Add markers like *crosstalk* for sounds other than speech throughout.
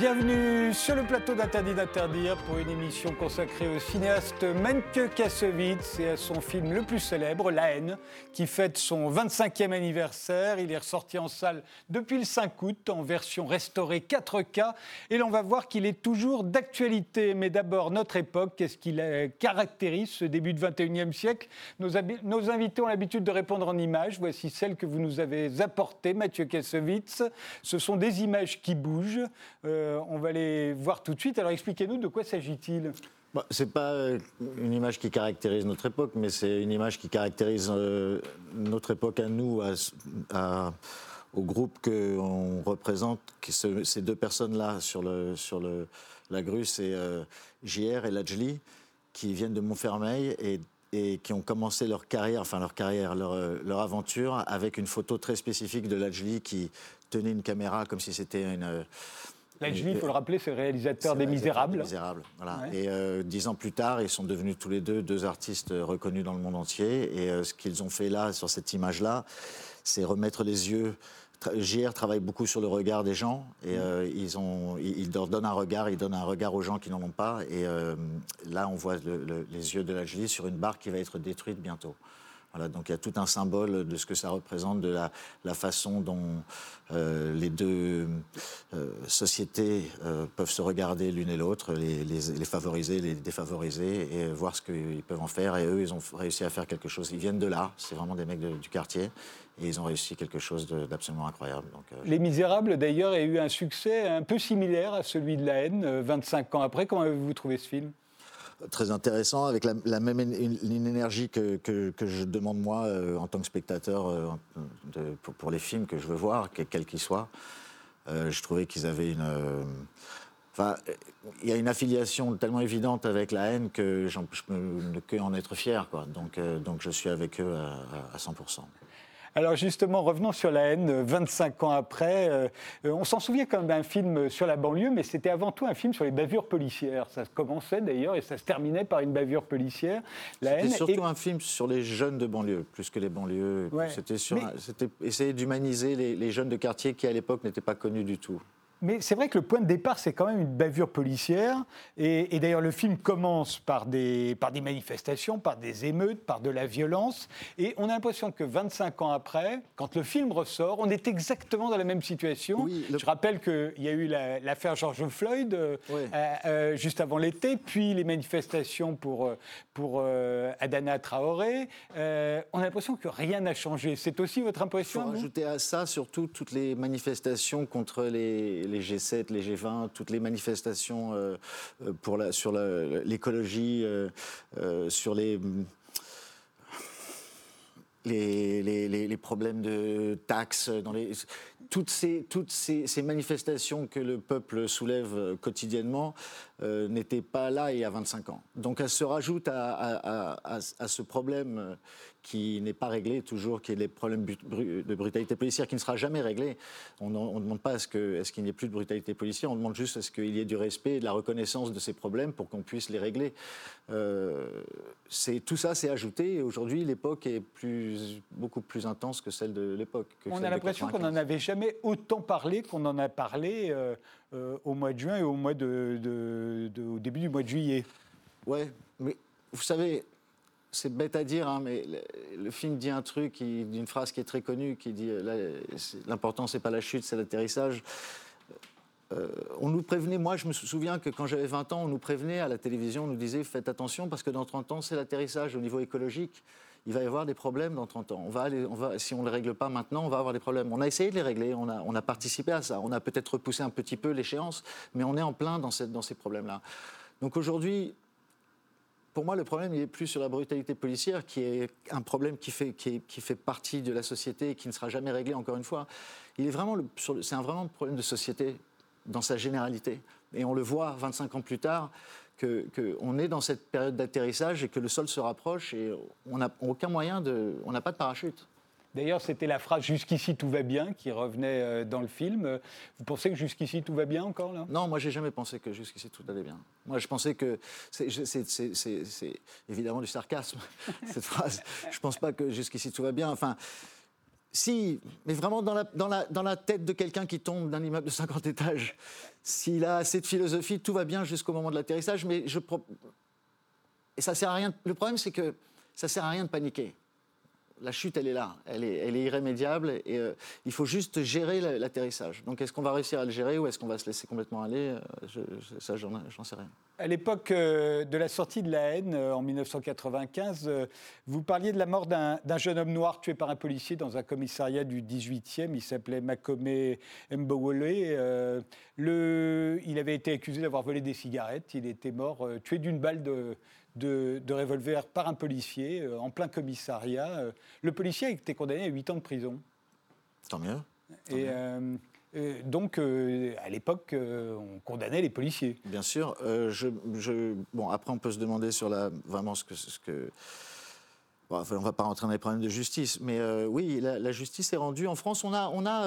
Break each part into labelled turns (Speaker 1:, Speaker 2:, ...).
Speaker 1: Bienvenue sur le plateau d'Interdit d'interdire pour une émission consacrée au cinéaste Menke Kassovitz et à son film le plus célèbre, La haine, qui fête son 25e anniversaire. Il est ressorti en salle depuis le 5 août en version restaurée 4K et l'on va voir qu'il est toujours d'actualité. Mais d'abord, notre époque, qu'est-ce qui caractérise ce début de 21e siècle? Nos, nos, invités ont l'habitude de répondre en images. Voici celles que vous nous avez apportées, Mathieu Kassovitz. Ce sont des images qui bougent. Euh, euh, on va les voir tout de suite. Alors expliquez-nous de quoi s'agit-il
Speaker 2: bah, Ce n'est pas euh, une image qui caractérise notre époque, mais c'est une image qui caractérise euh, notre époque à nous, au groupe qu'on représente. ces deux personnes-là sur, la grue, c'est JR et Lajli, qui viennent de Montfermeil et qui ont commencé leur carrière, enfin leur carrière, leur, aventure avec une photo très spécifique de Lajli qui tenait une caméra comme si c'était une,
Speaker 1: Lajli, il faut le rappeler, c'est le réalisateur des Misérables.
Speaker 2: Misérables, voilà. Et euh, dix ans plus tard, ils sont devenus tous les deux deux artistes reconnus dans le monde entier. Et euh, ce qu'ils ont fait là, sur cette image-là, c'est remettre les yeux. JR travaille beaucoup sur le regard des gens et mm. euh, ils, ont, ils, leur donnent un regard, ils donnent un regard aux gens qui n'en ont pas. Et là, on voit les yeux de Lajli sur une barre qui va être détruite bientôt. Donc il y a tout un symbole de ce que ça représente, de la, façon dont euh, les deux euh, sociétés euh, peuvent se regarder l'une et l'autre, les, favoriser, les défavoriser, et voir ce qu'ils peuvent en faire. Et eux, ils ont réussi à faire quelque chose. Ils viennent de là, c'est vraiment des mecs du quartier, et ils ont réussi quelque chose d'absolument incroyable.
Speaker 1: Les Misérables, d'ailleurs, a eu un succès un peu similaire à celui de La haine, 25 ans après. Comment avez-vous trouvé ce film?
Speaker 2: Très intéressant, avec la, même une, énergie que, que, je demande moi euh, en tant que spectateur euh, pour, les films que je veux voir, quels qu'ils soient. Euh, je trouvais qu'ils avaient une. Enfin, il y a une affiliation tellement évidente avec la haine que je peux ne que en être fier. Donc, donc je suis avec eux à 100%.
Speaker 1: Alors justement, revenons sur la haine, 25 ans après. Euh, on s'en souvient comme d'un film sur la banlieue, mais c'était avant tout un film sur les bavures policières. Ça commençait d'ailleurs et ça se terminait par une bavure policière.
Speaker 2: C'était surtout un film sur les jeunes de banlieue, plus que les banlieues. C'était essayer d'humaniser les, jeunes de quartier qui à l'époque n'étaient pas connus du tout.
Speaker 1: Mais c'est vrai que le point de départ, c'est quand même une bavure policière. Et, d'ailleurs, le film commence par des, par des manifestations, par des émeutes, par de la violence. Et on a l'impression que 25 ans après, quand le film ressort, on est exactement dans la même situation. Je rappelle qu'il y a eu l'affaire George Floyd euh, euh, euh, juste avant l'été, puis les manifestations pour, pour Adana Traoré. on a l'impression que rien n'a changé. C'est aussi votre impression
Speaker 2: Il faut ajouter à ça surtout toutes les manifestations contre les les G7, les G20, toutes les manifestations euh, euh, pour la, sur l'écologie, euh, sur les les, problèmes de taxes, toutes, ces, toutes ces, manifestations que le peuple soulève quotidiennement n'étaient pas là il y a 25 ans. Donc elles se rajoutent à, à, à ce problème qui n'est pas réglé toujours, qui est les problèmes de brutalité policière, qui ne sera jamais réglé. On ne demande pas à ce qu'il n'y ait plus de brutalité policière, on demande juste à ce qu'il y ait du respect et de la reconnaissance de ces problèmes pour qu'on puisse les régler. Euh, tout ça s'est ajouté et aujourd'hui l'époque est plus, beaucoup plus intense que celle de l'époque.
Speaker 1: On a l'impression qu'on n'en avait jamais autant parlé qu'on en a parlé euh, euh, au mois de juin et au, mois de, au début du mois de juillet.
Speaker 2: Ouais, mais vous savez, c'est bête à dire, hein, mais le, film dit un truc, dit une phrase qui est très connue, qui dit euh, l'important c'est pas la chute, c'est l'atterrissage. On nous prévenait, moi je me souviens que quand j'avais 20 ans, on nous prévenait à la télévision, on nous disait faites attention parce que dans 30 ans c'est l'atterrissage au niveau écologique. Il va y avoir des problèmes dans 30 ans. On va aller, on va, si on ne les règle pas maintenant, on va avoir des problèmes. On a essayé de les régler, on a, on a participé à ça. On a peut-être repoussé un petit peu l'échéance, mais on est en plein dans, cette, dans ces problèmes-là. Donc aujourd'hui, pour moi, le problème, il est plus sur la brutalité policière, qui est un problème qui fait, qui, fait partie de la société et qui ne sera jamais réglé, encore une fois. Il est vraiment, c'est un vraiment problème de société dans sa généralité. Et on le voit 25 ans plus tard, qu'on est dans cette période d'atterrissage et que le sol se rapproche et on n'a aucun moyen de... On n'a pas de parachute.
Speaker 1: D'ailleurs, c'était la phrase Jusqu'ici tout va bien qui revenait euh, dans le film. Vous pensez que jusqu'ici tout va bien encore là?
Speaker 2: Non, moi j'ai jamais pensé que jusqu'ici tout allait bien. Moi je pensais que. C'est évidemment du sarcasme, *laughs* cette phrase. Je pense pas que jusqu'ici tout va bien. Enfin. si, mais vraiment dans la, dans la, dans la tête de quelqu'un qui tombe d'un immeuble de 50 étages, s'il a assez de philosophie, tout va bien jusqu'au moment de l'atterrissage, mais je... Et ça sert à rien. Le problème, c'est que ça sert à rien de paniquer la chute, elle est là, elle est, irrémédiable et euh, il faut juste gérer l'atterrissage. Donc est-ce qu'on va réussir à le gérer ou est-ce qu'on va se laisser complètement aller euh, je, Ça, j'en sais rien.
Speaker 1: À l'époque euh, de la sortie de la haine, en 1995, vous parliez de la mort d'un jeune homme noir tué par un policier dans un commissariat du 18e. Il s'appelait Makome Mbowole. le, il avait été accusé d'avoir volé des cigarettes. Il était mort, tué d'une balle de de, revolver par un policier euh, en plein commissariat. Euh, le policier a été condamné à 8 ans de prison.
Speaker 2: Tant mieux.
Speaker 1: et euh, donc, à l'époque, on condamnait les policiers.
Speaker 2: Bien sûr. je, bon, après, on peut se demander sur la, vraiment ce que. Ce que on ne va pas rentrer dans les problèmes de justice, mais oui, la, justice est rendue. En France, on a, on a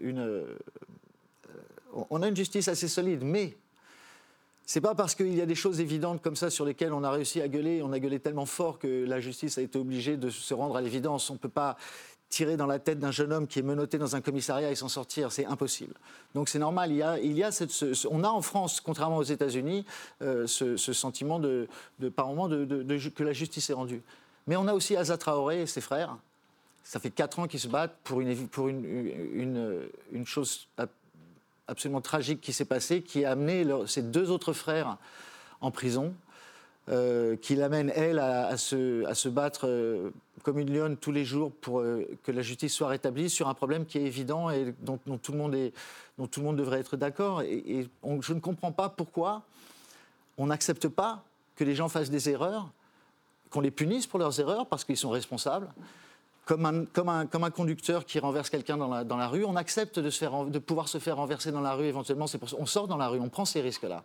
Speaker 2: une. on a une justice assez solide, mais c'est pas parce qu'il y a des choses évidentes comme ça sur lesquelles on a réussi à gueuler, on a gueulé tellement fort que la justice a été obligée de se rendre à l'évidence. On ne peut pas tirer dans la tête d'un jeune homme qui est menotté dans un commissariat et s'en sortir, c'est impossible. Donc c'est normal, il y a, on a en France, contrairement aux États-Unis, euh, ce, sentiment de, par moment que la justice est rendue. Mais on a aussi Asa Traoré et ses frères. Ça fait quatre ans qu'ils se battent pour une, pour une, une chose absolument tragique qui s'est passé, qui a amené ses deux autres frères en prison, euh, qui l'amène, elle, à, se, battre euh, comme une lionne tous les jours pour euh, que la justice soit rétablie sur un problème qui est évident et dont tout le monde devrait être d'accord. Et, je ne comprends pas pourquoi on n'accepte pas que les gens fassent des erreurs, qu'on les punisse pour leurs erreurs parce qu'ils sont responsables, comme un, conducteur qui renverse quelqu'un dans la, rue, on accepte de, pouvoir se faire renverser dans la rue éventuellement. On sort dans la rue, on prend ces risques-là.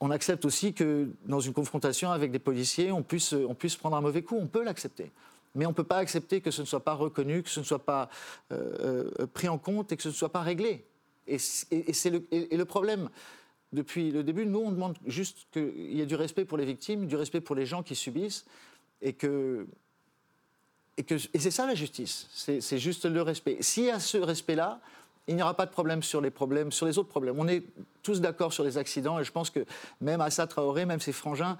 Speaker 2: On accepte aussi que dans une confrontation avec des policiers, on puisse, prendre un mauvais coup. On peut l'accepter. Mais on ne peut pas accepter que ce ne soit pas reconnu, que ce ne soit pas euh, euh, pris en compte et que ce ne soit pas réglé. Et, c'est le, le problème depuis le début, nous, on demande juste qu'il y ait du respect pour les victimes, du respect pour les gens qui subissent, et que et, c'est ça la justice, c'est juste le respect. S'il y a ce respect-là, il n'y aura pas de problème sur les problèmes, sur les autres problèmes. On est tous d'accord sur les accidents et je pense que même Assa Traoré, même ses frangins,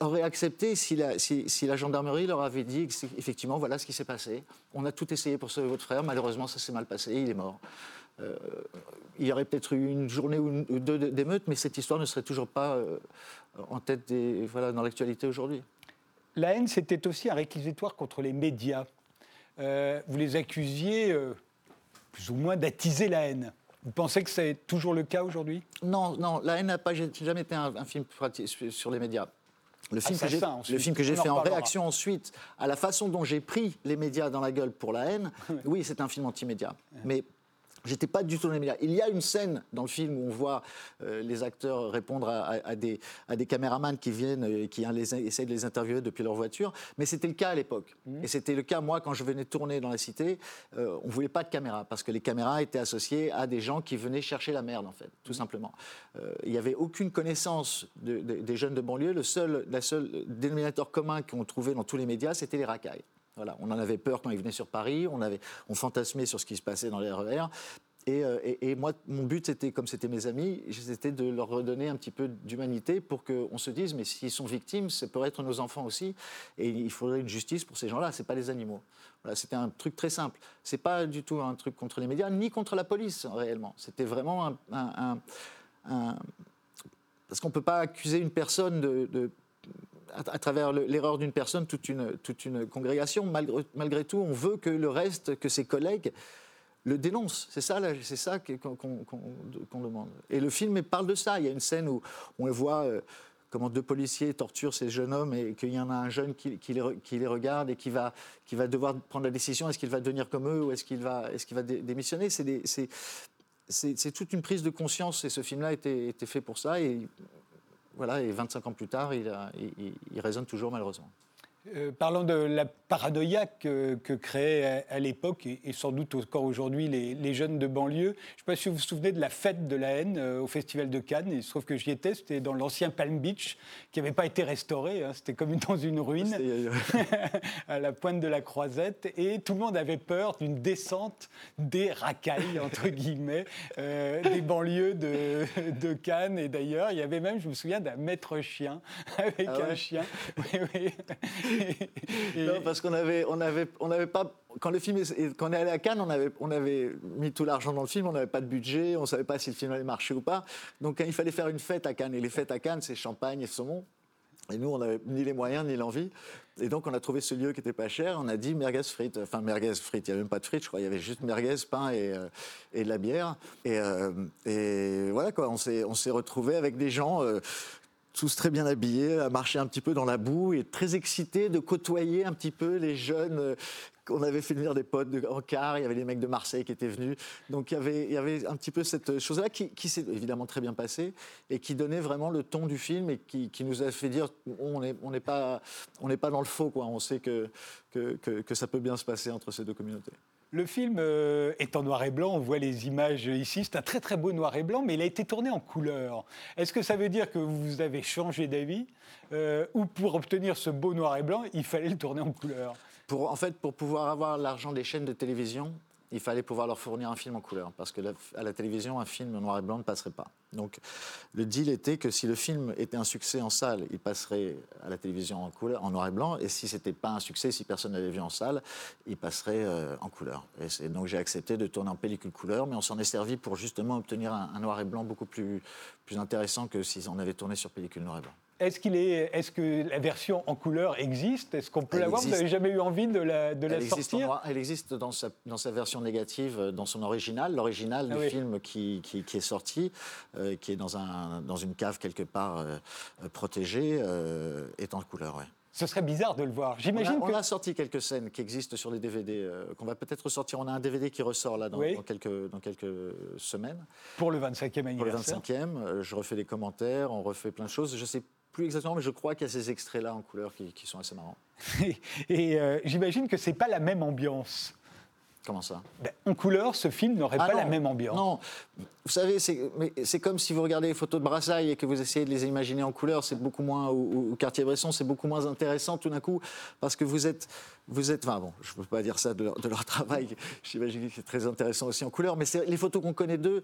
Speaker 2: auraient accepté si la, gendarmerie leur avait dit effectivement voilà ce qui s'est passé. On a tout essayé pour sauver votre frère, malheureusement ça s'est mal passé, il est mort. Euh, il y aurait peut-être eu une journée ou deux d'émeute, mais cette histoire ne serait toujours pas euh, en tête des, voilà, dans l'actualité aujourd'hui.
Speaker 1: La haine, c'était aussi un réquisitoire contre les médias. Euh, vous les accusiez euh, plus ou moins d'attiser la haine. Vous pensez que c'est toujours le cas aujourd'hui?
Speaker 2: Non, non, la haine n'a pas jamais été un, film sur les médias. Le film, que le film, que j'ai fait en réaction ensuite à la façon dont j'ai pris les médias dans la gueule pour la haine, *laughs* oui, c'est un film anti-média. Mais J'étais pas du tout dans les médias. Il y a une scène dans le film où on voit euh, les acteurs répondre à, des, à des caméramans qui viennent et euh, qui les, essayent de les interviewer depuis leur voiture. Mais c'était le cas à l'époque. Mmh. Et c'était le cas, moi, quand je venais tourner dans la cité, euh, on ne voulait pas de caméra parce que les caméras étaient associées à des gens qui venaient chercher la merde, en fait, tout mmh. simplement. il n'y avait aucune connaissance des jeunes de banlieue. Le seul, la seule dénominateur commun qu'on trouvait dans tous les médias, c'était les racailles. Voilà, on en avait peur quand ils venaient sur Paris, on, avait, on fantasmait sur ce qui se passait dans les RER. Euh, et, moi, mon but, c'était, comme c'était mes amis, c'était de leur redonner un petit peu d'humanité pour qu'on se dise, mais s'ils sont victimes, ça peut être nos enfants aussi, et il faudrait une justice pour ces gens-là, ce pas des animaux. Voilà, c'était un truc très simple. C'est pas du tout un truc contre les médias, ni contre la police, réellement. C'était vraiment un... parce qu'on ne peut pas accuser une personne de, à, travers l'erreur d'une personne, toute une, congrégation. Malgré, tout, on veut que le reste, que ses collègues le dénonce. C'est ça, c'est ça qu'on demande. Et le film parle de ça. Il y a une scène où on voit euh, comment deux policiers torturent ces jeunes hommes et qu'il y en a un jeune qui, les, regarde et qui va, devoir prendre la décision est-ce qu'il va devenir comme eux ou est-ce qu'il va, démissionner? C'est toute une prise de conscience et ce film-là était, était fait pour ça. Voilà, et 25 ans plus tard, il, il résonne toujours malheureusement.
Speaker 1: Euh, parlant de la paranoïa que, créaient à, l'époque et, sans doute encore aujourd'hui les, jeunes de banlieue, je ne sais pas si vous vous souvenez de la fête de la haine euh, au Festival de Cannes. Il se trouve que j'y étais, c'était dans l'ancien Palm Beach qui n'avait pas été restauré. Hein. c'était comme dans une ruine *laughs* à la pointe de la Croisette. Et tout le monde avait peur d'une descente des racailles, entre guillemets, euh, des banlieues de, de Cannes. Et d'ailleurs, il y avait même, je me souviens, d'un maître chien *laughs* avec ah un chien. Oui, oui. *laughs*
Speaker 2: Non, parce qu'on avait, on avait, on avait pas. Quand le film, quand on est allé à Cannes, on avait, on avait mis tout l'argent dans le film, on n'avait pas de budget, on savait pas si le film allait marcher ou pas. Donc il fallait faire une fête à Cannes, et les fêtes à Cannes, c'est champagne et saumon. Et nous, on n'avait ni les moyens ni l'envie. Et donc, on a trouvé ce lieu qui était pas cher. On a dit merguez frites. Enfin, merguez frites. Il n'y avait même pas de frites, je crois. Il y avait juste merguez, pain et, euh, et de la bière. Et, euh, et voilà, quoi. On s'est retrouvés avec des gens euh, tous très bien habillés, à marcher un petit peu dans la boue et très excités de côtoyer un petit peu les jeunes euh, qu'on avait fait venir des potes de, en car, il y avait les mecs de Marseille qui étaient venus. Donc il y avait, un petit peu cette chose-là qui, s'est évidemment très bien passée et qui donnait vraiment le ton du film et qui, nous a fait dire on n'est pas, on pas dans le faux, quoi. on sait que, que ça peut bien se passer entre ces deux communautés.
Speaker 1: Le film euh, est en noir et blanc, on voit les images ici, c'est un très très beau noir et blanc, mais il a été tourné en couleur. Est-ce que ça veut dire que vous avez changé d'avis euh, ou pour obtenir ce beau noir et blanc, il fallait le tourner en couleur?
Speaker 2: En fait, pour pouvoir avoir l'argent des chaînes de télévision, il fallait pouvoir leur fournir un film en couleur, parce que à la télévision, un film en noir et blanc ne passerait pas. Donc le deal était que si le film était un succès en salle, il passerait à la télévision en, couleur, en noir et blanc, et si c'était pas un succès, si personne n'avait vu en salle, il passerait euh, en couleur. Et donc j'ai accepté de tourner en pellicule couleur, mais on s'en est servi pour justement obtenir un, noir et blanc beaucoup plus, plus intéressant que si on avait tourné sur pellicule noir et blanc.
Speaker 1: Est-ce, qu'il est, est-ce que la version en couleur existe? Est-ce qu'on peut l'avoir? Vous n'avez jamais eu envie de la, de la sortir?
Speaker 2: Elle existe dans sa, dans sa, version négative, euh, dans son original. L'original ah du film qui, qui, est sorti, euh, qui est dans, un, dans une cave quelque part euh, protégée, est en couleur. Ouais.
Speaker 1: Ce serait bizarre de le voir. J'imagine
Speaker 2: on, a, sorti quelques scènes qui existent sur les DVD, qu'on va peut-être sortir. On a un DVD qui ressort là dans, dans, quelques, dans quelques semaines.
Speaker 1: Pour le 25e anniversaire.
Speaker 2: Pour le 25e, je refais des commentaires, on refait plein de choses. Je sais plus exactement, mais je crois qu'il y a ces extraits-là en couleur qui, sont assez marrants. *laughs*
Speaker 1: et euh, j'imagine que c'est pas la même ambiance.
Speaker 2: Comment ça?
Speaker 1: Ben, En couleur, ce film n'aurait ah pas la même ambiance.
Speaker 2: Non, vous savez, c'est comme si vous regardez les photos de Brassailles et que vous essayez de les imaginer en couleur, c'est beaucoup moins, ou, Cartier-Bresson, c'est beaucoup moins intéressant tout d'un coup, parce que vous êtes, vous êtes, enfin bon, je ne peux pas dire ça de leur, *laughs* travail, j'imagine que c'est très intéressant aussi en couleur, mais les photos qu'on connaît d'eux,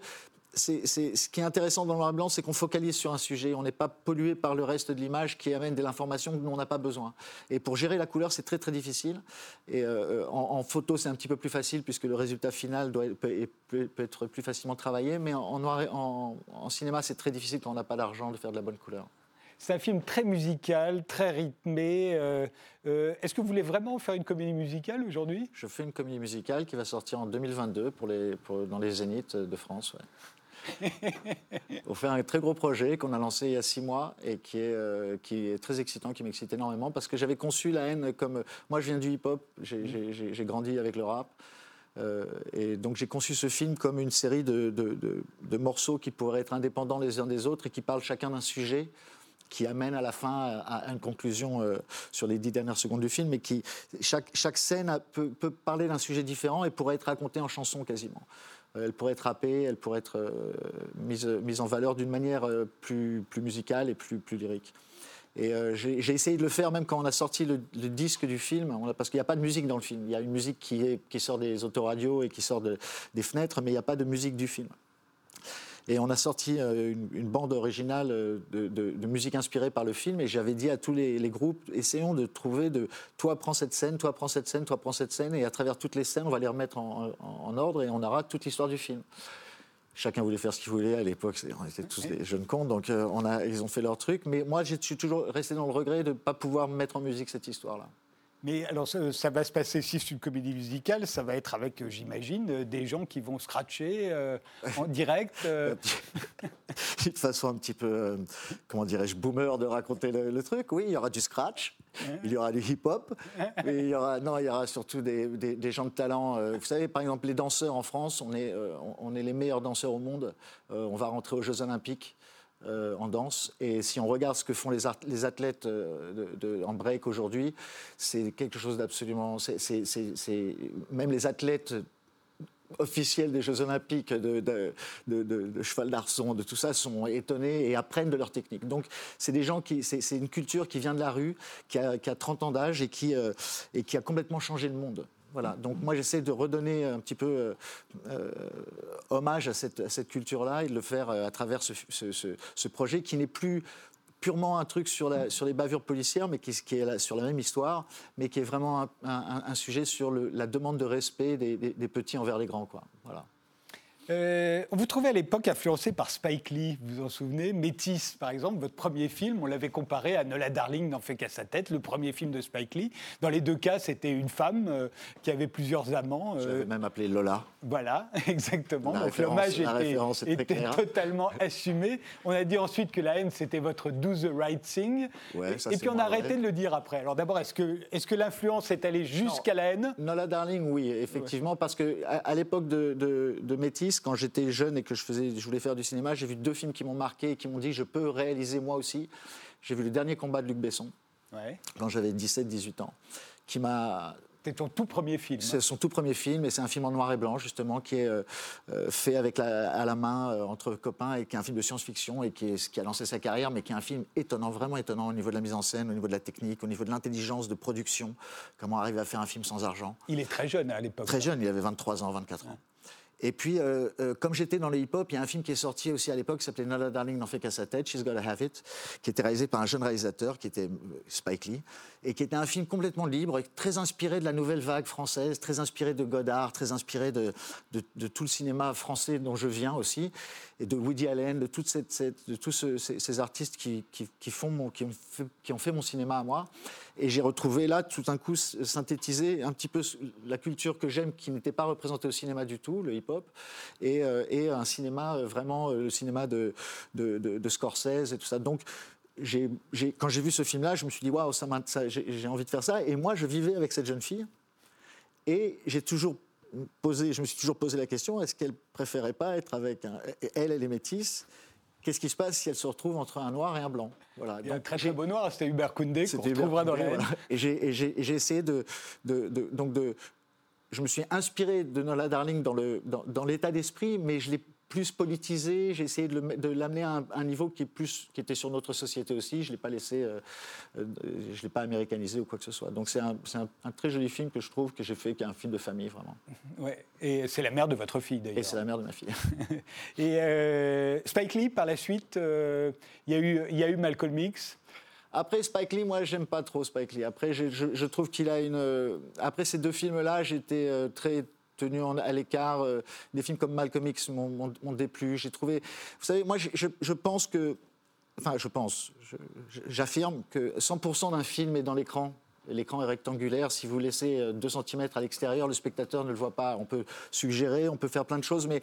Speaker 2: ce qui est intéressant dans le noir et blanc, c'est qu'on focalise sur un sujet. On n'est pas pollué par le reste de l'image qui amène de l'information dont on n'a pas besoin. Et pour gérer la couleur, c'est très très difficile. Et euh, en, photo, c'est un petit peu plus facile puisque le résultat final peut, être plus facilement travaillé. Mais en, cinéma, c'est très difficile quand on n'a pas d'argent de faire de la bonne couleur.
Speaker 1: C'est un film très musical, très rythmé. Euh, euh, est-ce que vous voulez vraiment faire une comédie musicale aujourd'hui?
Speaker 2: Je fais une comédie musicale qui va sortir en 2022 pour les, dans les Zéniths de France. on *laughs* fait un très gros projet qu'on a lancé il y a six mois et qui est, euh, qui est très excitant, qui m'excite énormément parce que j'avais conçu la haine comme. Moi, je viens du hip-hop, j'ai grandi avec le rap. Euh, et donc j'ai conçu ce film comme une série de, de, morceaux qui pourraient être indépendants les uns des autres et qui parlent chacun d'un sujet qui amène à la fin à, une conclusion euh, sur les dix dernières secondes du film, et qui chaque, scène peut, parler d'un sujet différent et pourrait être racontée en chanson quasiment. Euh, elle pourrait être rappée, elle pourrait être euh, mise, mise en valeur d'une manière plus, plus musicale et plus, plus lyrique. Et j'ai essayé de le faire même quand on a sorti le, disque du film, parce qu'il n'y a pas de musique dans le film. Il y a une musique qui sort des autoradios et qui sort des fenêtres, mais il n'y a pas de musique du film. Et on a sorti euh, une, bande originale euh, de, musique inspirée par le film. Et j'avais dit à tous les, groupes, essayons de trouver de toi prends cette scène, toi prends cette scène, toi prends cette scène. Et à travers toutes les scènes, on va les remettre en, ordre et on aura toute l'histoire du film. Chacun voulait faire ce qu'il voulait à l'époque, on était tous des jeunes cons, donc euh, on a, ils ont fait leur truc. Mais moi, je suis toujours resté dans le regret de ne pas pouvoir mettre en musique cette histoire-là.
Speaker 1: Mais alors, ça, va se passer, si c'est une comédie musicale, ça va être avec, euh, j'imagine, euh, des gens qui vont scratcher euh, en direct.
Speaker 2: De *laughs* Une façon un petit peu, comment dirais-je, boomer de raconter le, truc. Oui, il y aura du scratch, il y aura du hip-hop, mais *laughs* il y aura, non, il y aura surtout des, des, gens de talent. Vous savez, par exemple, les danseurs en France, on est, on est les meilleurs danseurs au monde. On va rentrer aux Jeux Olympiques. En danse. Et si on regarde ce que font les, athlètes de, en break aujourd'hui, c'est quelque chose d'absolument. Même les athlètes officiels des Jeux Olympiques de, cheval d'arçon, de tout ça, sont étonnés et apprennent de leur technique. Donc, c'est des gens qui, c'est une culture qui vient de la rue, qui a, 30 ans d'âge et, qui euh, et qui a complètement changé le monde. Voilà. Donc moi j'essaie de redonner un petit peu euh, euh, hommage à cette, cette culture-là et de le faire à travers ce, projet qui n'est plus purement un truc sur, sur les bavures policières, mais qui, qui est sur la même histoire, mais qui est vraiment un, sujet sur la demande de respect des, des, petits envers les grands. Quoi. Voilà.
Speaker 1: Euh, vous trouvez à l'époque influencé par Spike Lee, vous vous en souvenez? Métis, par exemple, votre premier film, on l'avait comparé à Nola Darling n'en fait qu'à sa tête, le premier film de Spike Lee. Dans les deux cas, c'était une femme euh, qui avait plusieurs amants.
Speaker 2: Euh, J'avais même appelé Lola.
Speaker 1: Voilà, *laughs* exactement. Donc l'hommage était, totalement assumé. On a dit ensuite que la haine, c'était votre Do the Right Thing. et puis on a arrêté de le dire après. Alors d'abord, est-ce que, est que l'influence est allée jusqu'à la haine?
Speaker 2: Nola Darling, oui, effectivement, parce qu'à à, l'époque de, de, de Métis, quand j'étais jeune et que je, faisais, je voulais faire du cinéma, j'ai vu deux films qui m'ont marqué et qui m'ont dit je peux réaliser moi aussi. J'ai vu Le Dernier combat de Luc Besson, quand j'avais 17-18 ans, qui m'a
Speaker 1: c'était ton tout premier film.
Speaker 2: C'est son tout premier film, et c'est un film en noir et blanc, justement, qui est euh, euh, fait avec à la main euh, entre copains, et qui est un film de science-fiction, et qui, qui, a lancé sa carrière, mais qui est un film étonnant, vraiment étonnant au niveau de la mise en scène, au niveau de la technique, au niveau de l'intelligence de production. Comment arriver à faire un film sans argent.
Speaker 1: Il est très jeune à l'époque.
Speaker 2: Très jeune, il avait 23 ans, 24 ans. Et puis, euh, euh, comme j'étais dans le hip-hop, il y a un film qui est sorti aussi à l'époque qui s'appelait Nala Darling n'en fait qu'à sa tête, She's Gotta Have It, qui était réalisé par un jeune réalisateur qui était euh, Spike Lee, et qui était un film complètement libre, très inspiré de la nouvelle vague française, très inspiré de Godard, très inspiré de, tout le cinéma français dont je viens aussi, et de Woody Allen, de, toute tous ces, artistes qui, font qui, ont fait mon cinéma à moi. Et j'ai retrouvé là, tout d'un coup, synthétisé un petit peu la culture que j'aime, qui n'était pas représentée au cinéma du tout, le hip-hop, et, euh, un cinéma euh, vraiment, euh, le cinéma de, de, de, Scorsese et tout ça. Donc, quand j'ai vu ce film-là, je me suis dit, waouh, ça, ça j'ai envie de faire ça. Et moi, je vivais avec cette jeune fille, et j'ai toujours posé, je me suis toujours posé la question, est-ce qu'elle préférait pas être avec un... Elle, elle est métisse, qu'est-ce qui se passe si elle se retrouve entre un noir et un blanc?
Speaker 1: Voilà. A un très très beau noir, c'était Hubert Koundé, qu'on retrouvera dans la
Speaker 2: Et j'ai essayé de, de, donc de... Je me suis inspiré de Nola Darling dans l'état dans, dans d'esprit, mais je l'ai plus politisé. J'ai essayé de l'amener à, un niveau qui, est plus, qui était sur notre société aussi. Je ne l'ai pas laissé, euh, euh, je l'ai pas américanisé ou quoi que ce soit. Donc c'est un, un, très joli film que je trouve que j'ai fait, qui est un film de famille vraiment. *laughs*
Speaker 1: Ouais. Et c'est la mère de votre fille d'ailleurs.
Speaker 2: Et c'est la mère de ma fille. *laughs*
Speaker 1: et euh, Spike Lee, par la suite, il y, a eu, y a eu Malcolm X.
Speaker 2: Après Spike Lee, moi j'aime pas trop Spike Lee. Après, je, je trouve qu'il a une. Après ces deux films-là, j'étais très tenu à l'écart. Euh, des films comme Malcolm X m'ont déplu. J'ai trouvé. Vous savez, moi, je, pense que. Enfin, je pense, j'affirme que 100% d'un film est dans l'écran. L'écran est rectangulaire. Si vous laissez 2 euh, cm à l'extérieur, le spectateur ne le voit pas. On peut suggérer, on peut faire plein de choses, mais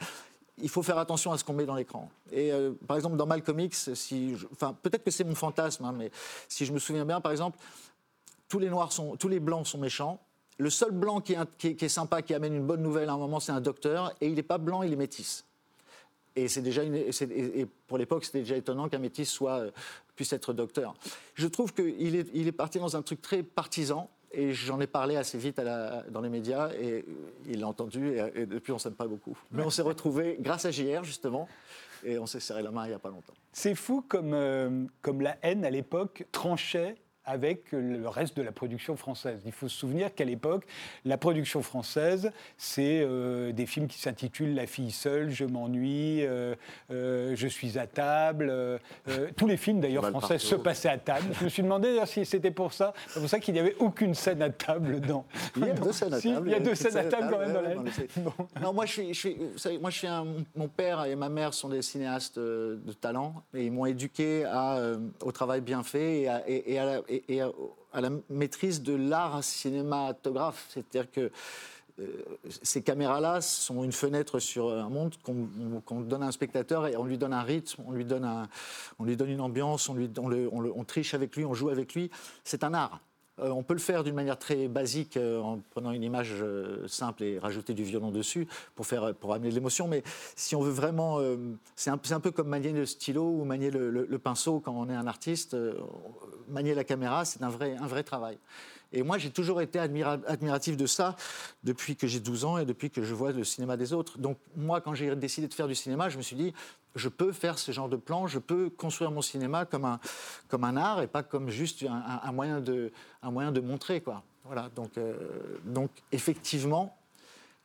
Speaker 2: il faut faire attention à ce qu'on met dans l'écran. Et euh, par exemple, dans Malcolm X, si enfin, peut-être que c'est mon fantasme, hein, mais si je me souviens bien, par exemple, tous les noirs sont, tous les blancs sont méchants, le seul blanc qui est, sympa, qui amène une bonne nouvelle à un moment, c'est un docteur, et il n'est pas blanc, il est métis. Et c'est déjà et pour l'époque, c'était déjà étonnant qu'un métis soit, euh, puisse être docteur. Je trouve qu'il est, il est parti dans un truc très partisan, et j'en ai parlé assez vite dans les médias, et il l'a entendu, et, depuis on s'aime pas beaucoup. Mais on s'est retrouvés grâce à JR, justement, et on s'est serré la main il n'y a pas longtemps.
Speaker 1: C'est fou comme, euh, comme la haine à l'époque tranchait avec le reste de la production française. Il faut se souvenir qu'à l'époque, la production française, c'est euh, des films qui s'intitulent La fille seule, Je m'ennuie, euh, euh, Je suis à table. tous les films d'ailleurs français se passaient à table. Je me suis demandé si c'était pour ça. C'est pour ça qu'il n'y avait aucune scène à table dans.
Speaker 2: Il y a deux scènes à table.
Speaker 1: il y a deux scènes à table quand même dans la.
Speaker 2: Non, moi je suis, je suis moi je suis un, mon père et ma mère sont des cinéastes de talent et ils m'ont éduqué à, au travail bien fait et à, et, à et, à, la maîtrise de l'art cinématographe. C'est-à-dire que euh, ces caméras-là sont une fenêtre sur un monde qu'on donne à un spectateur et on lui donne un rythme, on lui donne, une ambiance, on, triche avec lui, on joue avec lui. C'est un art. Euh, on peut le faire d'une manière très basique euh, en prenant une image euh, simple et rajouter du violon dessus pour, faire, pour amener de l'émotion. Mais si on veut vraiment. c'est un, peu comme manier le stylo ou manier le, le, pinceau quand on est un artiste. manier la caméra, c'est un vrai, un vrai travail. Et moi, j'ai toujours été admiratif de ça depuis que j'ai 12 ans et depuis que je vois le cinéma des autres. Donc, moi, quand j'ai décidé de faire du cinéma, je me suis dit, je peux faire ce genre de plan, je peux construire mon cinéma comme un, comme un art et pas comme juste un, moyen, de, un moyen de montrer. Quoi. Voilà, donc, euh, donc, effectivement,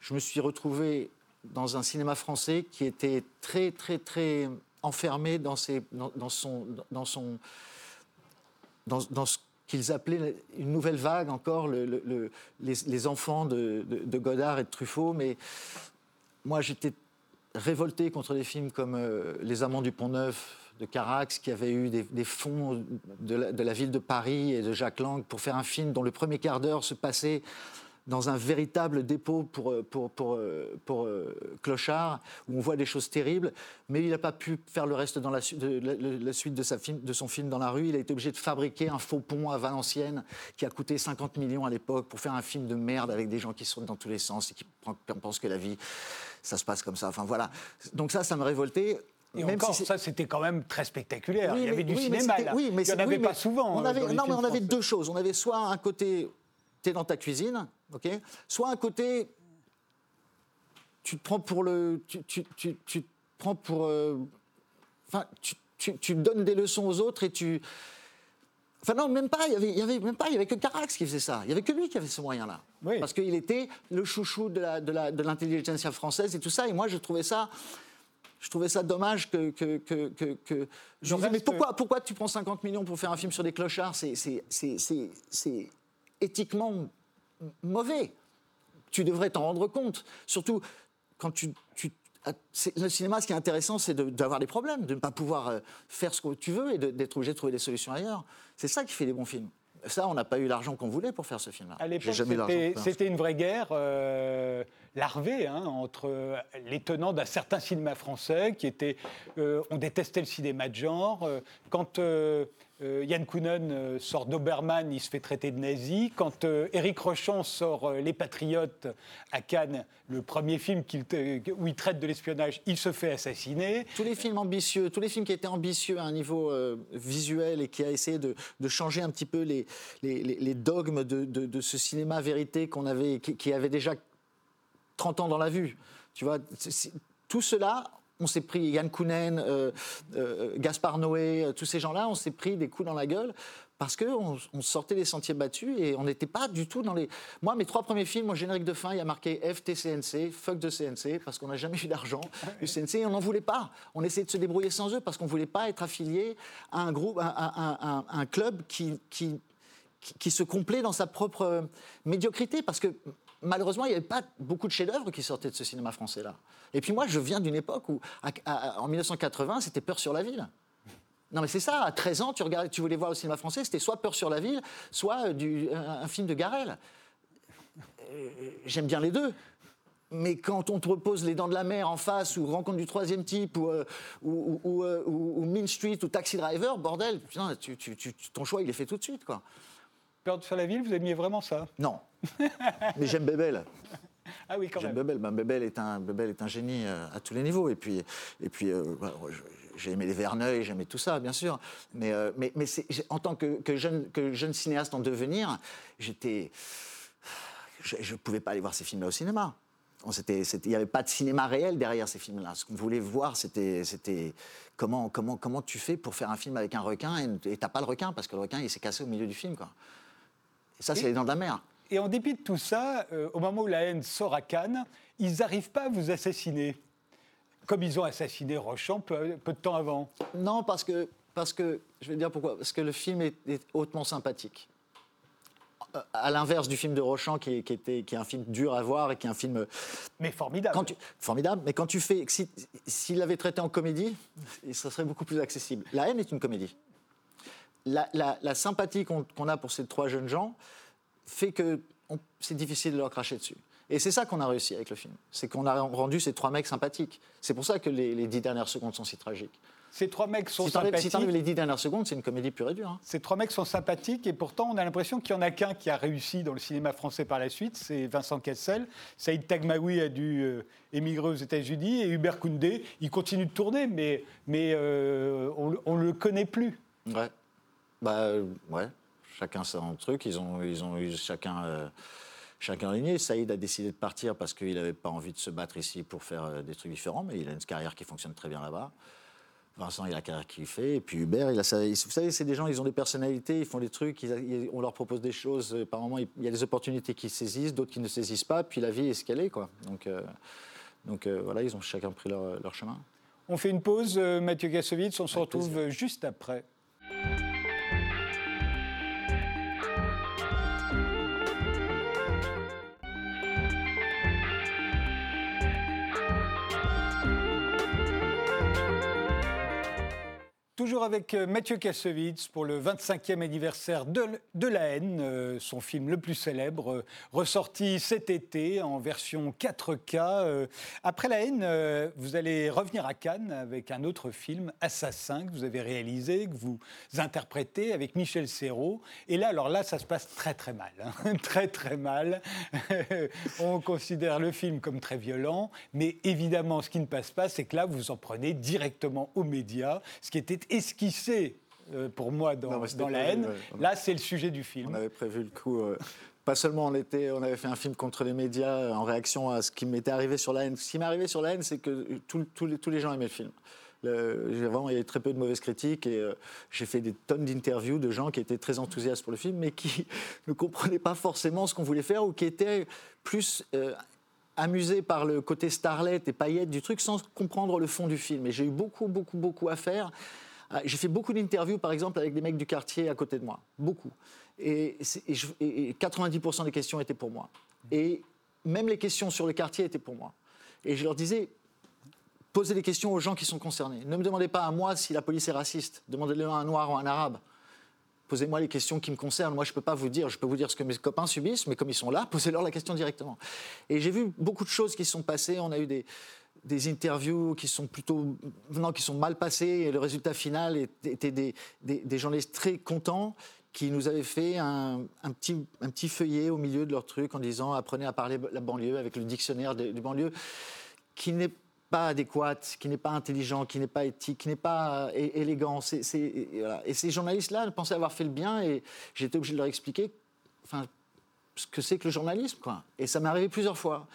Speaker 2: je me suis retrouvé dans un cinéma français qui était très, très, très enfermé dans, ses, dans, son, dans, son, dans, dans ce qu'ils appelaient une nouvelle vague encore, le, les, enfants de, Godard et de Truffaut. Mais moi, j'étais révolté contre des films comme euh, Les Amants du Pont-Neuf de Carax, qui avait eu des, fonds de la, ville de Paris et de Jacques Lang pour faire un film dont le premier quart d'heure se passait dans un véritable dépôt pour, euh, pour, pour, euh, pour, euh, Clochard, où on voit des choses terribles, mais il n'a pas pu faire le reste dans la, de, la, suite de, sa film, de son film dans la rue. Il a été obligé de fabriquer un faux pont à Valenciennes qui a coûté 50 millions à l'époque pour faire un film de merde avec des gens qui sautent dans tous les sens et qui pensent que la vie, ça se passe comme ça. Enfin voilà. Donc ça, ça me révoltait.
Speaker 1: Et même encore, ça, c'était quand même très spectaculaire. il y avait du cinéma, là. Oui, mais il n'y en avait pas souvent.
Speaker 2: On avait, non, mais on avait deux choses. On avait soit un côté tu es dans ta cuisine, ok? Soit un côté, tu te prends pour le. Tu, tu, tu, tu te prends pour. Euh, enfin, tu, tu, donnes des leçons aux autres et tu. Enfin non, même pas. Il y avait, il y avait même pas. Il y avait que Carax qui faisait ça. Il y avait que lui qui avait ce moyen-là. Parce qu'il était le chouchou de l'intelligence française et tout ça. Et moi, je trouvais ça. Je trouvais ça dommage que. que, que, que, je mais pourquoi, pourquoi tu prends 50 millions pour faire un film sur des clochards? C'est éthiquement mauvais. Tu devrais t'en rendre compte. Surtout quand tu, le cinéma, ce qui est intéressant, c'est d'avoir des problèmes, de ne pas pouvoir euh, faire ce que tu veux et d'être obligé de trouver des solutions ailleurs. C'est ça qui fait des bons films. Ça, on n'a pas eu l'argent qu'on voulait pour faire ce film-là.
Speaker 1: À l'époque, c'était une vraie guerre euh, larvée hein, entre les tenants d'un certain cinéma français qui était. Euh, on détestait le cinéma de genre. quand euh, Yann Kounen euh, sort d'Obermann, il se fait traiter de nazi. Quand euh, Éric Rochon sort Les Patriotes à Cannes, le premier film où il traite de l'espionnage, il se fait assassiner.
Speaker 2: Tous les films ambitieux, tous les films qui étaient ambitieux à un niveau visuel et qui a essayé de, changer un petit peu les, dogmes de, ce cinéma vérité qu'on avait, qui avait déjà 30 ans dans la vue. Tu vois, tout cela, on s'est pris Yann Kounen, euh, euh, Gaspard Noé, euh, tous ces gens-là, on s'est pris des coups dans la gueule parce qu'on on sortait des sentiers battus et on n'était pas du tout dans les. Moi, mes trois premiers films, au générique de fin, il y a marqué FTCNC, fuck de CNC, parce qu'on n'a jamais eu d'argent du CNC et on n'en voulait pas. On essayait de se débrouiller sans eux parce qu'on ne voulait pas être affilié à un groupe, à, un, club qui, qui, qui se complaît dans sa propre médiocrité. Parce que malheureusement, il n'y avait pas beaucoup de chefs-d'œuvre qui sortaient de ce cinéma français-là. Et puis moi, je viens d'une époque où, en 1980, c'était Peur sur la ville. Non, mais c'est ça. À 13 ans, tu, regardais, tu voulais voir le cinéma français, c'était soit Peur sur la ville, soit du, un, film de Garel. Euh, j'aime bien les deux. Mais quand on te repose Les Dents de la Mer en face, ou Rencontre du troisième type, ou, euh, euh, Mean Street, ou Taxi Driver, bordel, ton choix, il est fait tout de suite, quoi.
Speaker 1: Peur sur la ville, vous aimiez vraiment ça
Speaker 2: Non. *laughs* Mais j'aime Bébel.
Speaker 1: Ah oui, quand
Speaker 2: j'aime
Speaker 1: même.
Speaker 2: Bébel. Ben, Bébel, est un, Bébel est un génie euh, à tous les niveaux. Et puis, et puis euh, j'ai aimé les Verneuil, j'aimais tout ça, bien sûr. Mais, euh, mais, mais en tant que, jeune, que jeune cinéaste en devenir, j'étais. Je ne pouvais pas aller voir ces films-là au cinéma. Il n'y avait pas de cinéma réel derrière ces films-là. Ce qu'on voulait voir, c'était comment, comment, comment tu fais pour faire un film avec un requin et tu n'as pas le requin parce que le requin, il s'est cassé au milieu du film. Quoi. Et ça, c'est les dents de la mer.
Speaker 1: Et en dépit de tout ça, euh, au moment où la haine sort à Cannes, ils n'arrivent pas à vous assassiner, comme ils ont assassiné Rochon peu, de temps avant.
Speaker 2: Non, parce que, parce que, je vais dire pourquoi, parce que le film est, hautement sympathique. Euh, à l'inverse du film de Rochon, qui, était, qui est un film dur à voir et qui est un film.
Speaker 1: Mais formidable.
Speaker 2: formidable, mais quand tu fais. S'il l'avait traité en comédie, ça serait beaucoup plus accessible. La haine est une comédie la, sympathie qu'on a pour ces trois jeunes gens fait que c'est difficile de leur cracher dessus. Et c'est ça qu'on a réussi avec le film. C'est qu'on a rendu ces trois mecs sympathiques. C'est pour ça que les, dix dernières secondes sont si tragiques.
Speaker 1: Ces trois mecs sont
Speaker 2: si
Speaker 1: sympathiques.
Speaker 2: Si les dix dernières secondes, c'est une comédie pure et dure. Hein.
Speaker 1: Ces trois mecs sont sympathiques et pourtant on a l'impression qu'il n'y en a qu'un qui a réussi dans le cinéma français par la suite, c'est Vincent Cassel. Saïd Tagmaoui a dû euh, émigrer aux États-Unis et Hubert Koundé, il continue de tourner, mais, mais euh, on ne le connaît plus.
Speaker 2: Ouais. Bah, ouais. Chacun son truc. Ils ont, ils ont eu chacun chacun aligné. Saïd a décidé de partir parce qu'il n'avait pas envie de se battre ici pour faire euh, des trucs différents, mais il a une carrière qui fonctionne très bien là-bas. Vincent, il a la carrière qu'il fait. Et puis Hubert, il a sa... vous savez, c'est des gens, ils ont des personnalités, ils font des trucs, on leur propose des choses. Euh, par moments, il y a des opportunités qu'ils saisissent, d'autres qui ne saisissent pas. Puis la vie est ce qu'elle est, quoi. Donc, euh, donc voilà, ils ont chacun pris leur, leur chemin.
Speaker 1: On fait une pause, Mathieu Kassovitz. On se retrouve juste après. Toujours avec euh, Mathieu Kassovitz pour le 25e anniversaire de, de La haine, euh, son film le plus célèbre, euh, ressorti cet été en version 4K. après La haine, vous allez revenir à Cannes avec un autre film, Assassin, que vous avez réalisé, que vous interprétez avec Michel Serrault. Et là, alors là, ça se passe très très mal. Hein. *laughs* très très mal. *laughs* On considère le film comme très violent, mais évidemment, ce qui ne passe pas, c'est que là, vous en prenez directement aux médias, ce qui était esquissé euh, pour moi dans, dans La haine. Là, c'est le sujet du film.
Speaker 2: On avait prévu le coup. Euh, pas seulement on, avait fait un film contre les médias euh, en réaction à ce qui m'était arrivé sur La haine. Ce qui m'est arrivé sur La haine, c'est que tous les, tous les gens aimaient le film. vraiment, il y avait très peu de mauvaises critiques et j'ai fait des tonnes d'interviews de gens qui étaient très enthousiastes pour le film, mais qui *laughs* ne comprenaient pas forcément ce qu'on voulait faire ou qui étaient plus amusés par le côté starlet et paillettes du truc sans comprendre le fond du film. Et j'ai eu beaucoup, beaucoup, beaucoup à faire j'ai fait beaucoup d'interviews, par exemple, avec des mecs du quartier à côté de moi. Beaucoup. Et, 90% des questions étaient pour moi. Et même les questions sur le quartier étaient pour moi. Et je leur disais, posez des questions aux gens qui sont concernés. Ne me demandez pas à moi si la police est raciste. Demandez-le à un noir ou à un arabe. Posez-moi les questions qui me concernent. Moi, je ne peux pas vous dire. Je peux vous dire ce que mes copains subissent, mais comme ils sont là, *laughs* posez-leur la question directement. Et j'ai vu beaucoup de choses qui sont passées. On a eu des, des interviews qui sont plutôt non, qui sont mal passées et le résultat final était des, des, journalistes très contents qui nous avaient fait un, petit, un petit feuillet au milieu de leur truc en disant apprenez à parler la banlieue avec le dictionnaire du banlieue qui n'est pas adéquat, qui n'est pas intelligent, qui n'est pas éthique, qui n'est pas élégant. Et ces journalistes-là pensaient avoir fait le bien et j'étais obligé de leur expliquer enfin, ce que c'est que le journalisme. Et ça m'est arrivé plusieurs fois.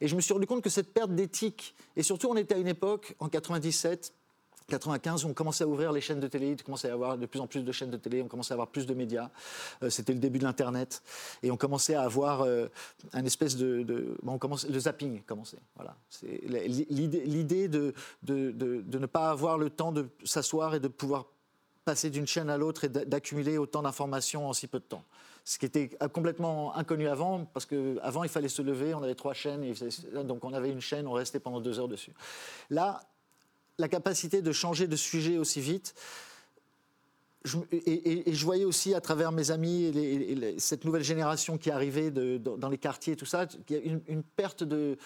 Speaker 2: Et je me suis rendu compte que cette perte d'éthique, et surtout on était à une époque, en 97, 95, on commençait à ouvrir les chaînes de télé, il commençait à avoir de plus en plus de chaînes de télé, on commençait à avoir plus de médias. Euh, c'était le début de l'Internet. Et on commençait à avoir euh, un espèce de. on commençait, le zapping commençait. Voilà. L'idée de, ne pas avoir le temps de s'asseoir et de pouvoir passer d'une chaîne à l'autre et d'accumuler autant d'informations en si peu de temps ce qui était complètement inconnu avant, parce qu'avant, il fallait se lever, on avait trois chaînes, donc on avait une chaîne, on restait pendant deux heures dessus. Là, la capacité de changer de sujet aussi vite, et, je voyais aussi à travers mes amis et, cette nouvelle génération qui arrivait de, dans les quartiers, tout ça, qu'il y a une, perte de,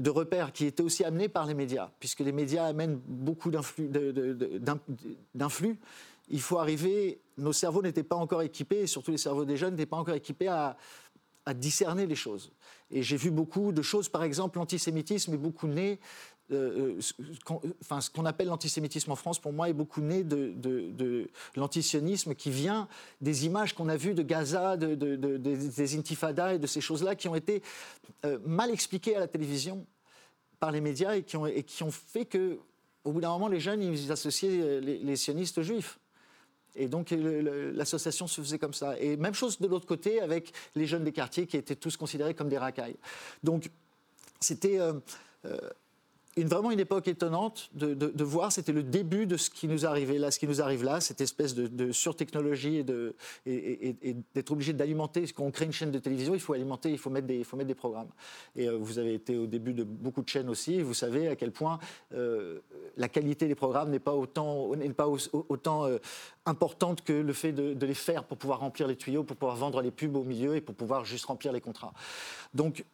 Speaker 2: de, repères qui était aussi amenée par les médias, puisque les médias amènent beaucoup d'influx. Il faut arriver, nos cerveaux n'étaient pas encore équipés, et surtout les cerveaux des jeunes n'étaient pas encore équipés à, discerner les choses. Et j'ai vu beaucoup de choses, par exemple, l'antisémitisme est beaucoup né, euh, euh, enfin, ce qu'on appelle l'antisémitisme en France, pour moi, est beaucoup né de, l'antisionisme qui vient des images qu'on a vues de Gaza, des intifadas et de ces choses-là qui ont été euh, mal expliquées à la télévision par les médias et qui ont, et qui ont fait que, au bout d'un moment, les jeunes, ils associaient les sionistes juifs. Et donc l'association se faisait comme ça. Et même chose de l'autre côté avec les jeunes des quartiers qui étaient tous considérés comme des racailles. Donc c'était euh, euh, vraiment une époque étonnante de, voir. C'était le début de ce qui nous arrivait là, ce qui nous arrive là, cette espèce de, surtechnologie et, d'être obligé d'alimenter. Quand on crée une chaîne de télévision, il faut alimenter, il faut mettre des, programmes. Et euh, vous avez été au début de beaucoup de chaînes aussi. Vous savez à quel point euh, la qualité des programmes n'est pas autant, n'est pas autant euh, importante que le fait de, de les faire pour pouvoir remplir les tuyaux, pour pouvoir vendre les pubs au milieu et pour pouvoir juste remplir les contrats. Donc